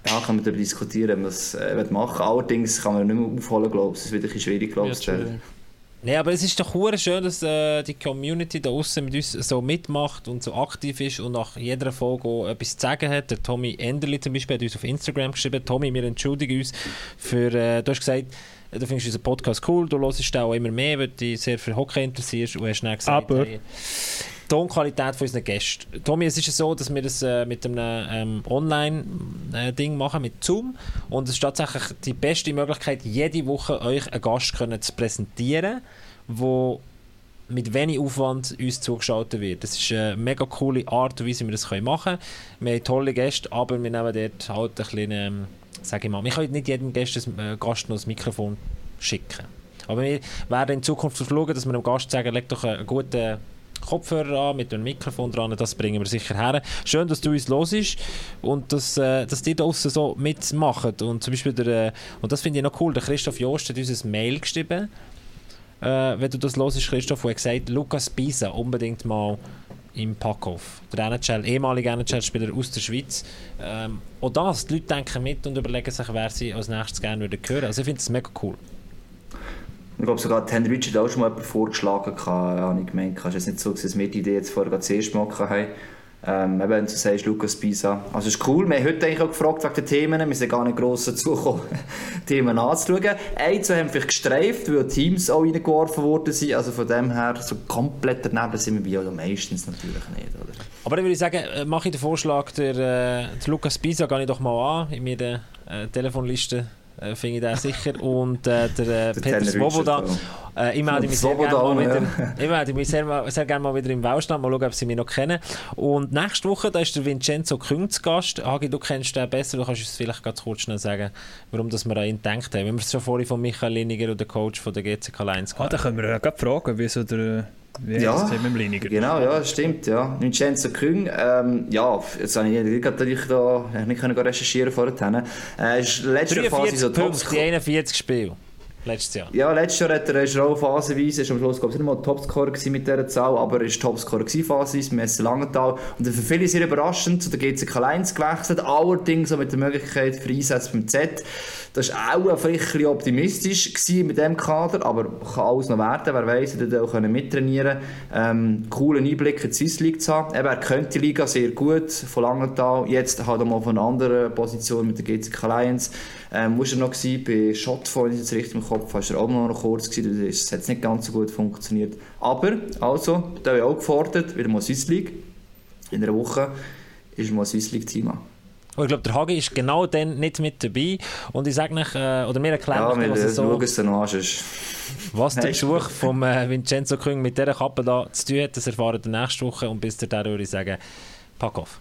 ja, kann man darüber diskutieren, was man äh, machen Allerdings kann man nicht mehr aufholen, glaube ich. Es ist wieder ein schwierig, glaube ich. Nein, aber es ist doch schön, dass äh, die Community da außen mit uns so mitmacht und so aktiv ist und nach jeder Folge auch etwas zu sagen hat. Der Tommy Enderli zum Beispiel hat uns auf Instagram geschrieben, Tommy, wir entschuldigen uns für, äh, du hast gesagt, du findest unseren Podcast cool, du hörst auch immer mehr, weil du dich sehr für Hockey interessierst und hast schnell gesagt, Aber... Hey, Tonqualität von unseren Gästen. Tommy, es ist so, dass wir das äh, mit einem ähm, Online-Ding äh, machen, mit Zoom. Und es ist tatsächlich die beste Möglichkeit, jede Woche euch einen Gast können zu präsentieren, wo mit wenig Aufwand uns zugeschaltet wird. Das ist eine mega coole Art, wie wir das machen können. Wir haben tolle Gäste, aber wir nehmen dort halt ein bisschen, ähm, sage ich mal, wir können nicht jedem Gast, äh, Gast noch das Mikrofon schicken. Aber wir werden in Zukunft schauen, dass wir dem Gast sagen, leg doch einen guten Kopfhörer an, mit einem Mikrofon dran, das bringen wir sicher her. Schön, dass du uns hörst und dass, äh, dass die draußen so mitmachen. Und zum Beispiel der, äh, und das finde ich noch cool, der Christoph Jost hat uns ein Mail geschrieben, äh, wenn du das hörst, Christoph, wo er gesagt Lukas Pisa unbedingt mal im Packoff. Der NHL, ehemalige NHL-Spieler aus der Schweiz. Ähm, und das, die Leute denken mit und überlegen sich, wer sie als nächstes gerne hören würden. Also ich finde das mega cool. Ich glaube sogar, Henry Richard auch schon mal jemand vorgeschlagen, habe ich gemeint. Es ist nicht so, dass wir die Idee jetzt vorher zuerst mal haben. Ähm, wenn du sagst, Lukas Pisa. Also ist cool. Wir haben heute eigentlich auch gefragt wegen den Themen. Wir sind gar nicht gross dazu gekommen, Themen anzuschauen. Ein, zwei haben vielleicht gestreift, weil Teams auch reingeworfen worden sind. Also von dem her, so komplett daneben sind wir bei meistens natürlich nicht. Oder? Aber dann würde ich sagen, äh, mache ich den Vorschlag, der, äh, der Lukas Pisa gehe ich doch mal an in meiner äh, Telefonliste äh, finde ich den sicher. Und äh, der, äh, Peter Svoboda. Äh, ich melde mich, sehr gerne, mal wieder, ich melde mich sehr, sehr gerne mal wieder im Baustand, mal schauen, ob sie mich noch kennen. Und nächste Woche da ist der Vincenzo Küng zu Gast. Hagi, du kennst den besser, du kannst uns vielleicht ganz kurz schnell sagen, warum das wir an ihn gedacht haben. Wenn wir es schon vorhin von Michael Liniger und der Coach von der GCK Lions Ah, da können wir ja gerade fragen, wieso der wie ja, das mit dem Genau, ja, stimmt. Ja. Vincenzo Küng, ähm, ja, jetzt habe ich natürlich da nicht recherchieren vorher. Äh, ist letzte Phase so Punkte, 41 Spiele letztes Jahr. Ja, letztes Jahr hat er ist auch phasenweise, ist am Schluss glaube ich nicht mal Topscorer mit dieser Zahl, aber er war Topscorer phasenweise, Messe Langenthal. Und für viele sehr überraschend zu der GCK 1 gewechselt, allerdings auch mit der Möglichkeit für Einsätze beim Z. Das war auch ein bisschen optimistisch mit dem Kader, aber kann alles noch werden, wer weiß, er auch mittrainieren ähm, coolen Einblick in die Swiss League zu haben. Eben, er kennt die Liga sehr gut, von Langenthal, jetzt halt auch mal von einer anderen Position mit der GCK Lions. Ähm, war er noch gewesen? Bei Shotfall, wenn ich jetzt richtig im Kopf war er auch noch kurz gewesen, das hat nicht ganz so gut funktioniert. Aber, also, da habe ich auch gefordert, wieder mal Swiss League. In einer Woche ist mal Swiss League Thema. Und ich glaube, der Hagi ist genau dann nicht mit dabei. Und ich sage nicht, äh, oder mir erklären, ja, was es so... Es an, was der Besuch von äh, Vincenzo Küng mit dieser Kappe da zu tun hat, das erfahren wir nächste Woche. Und bis dahin würde ich sagen, pack auf.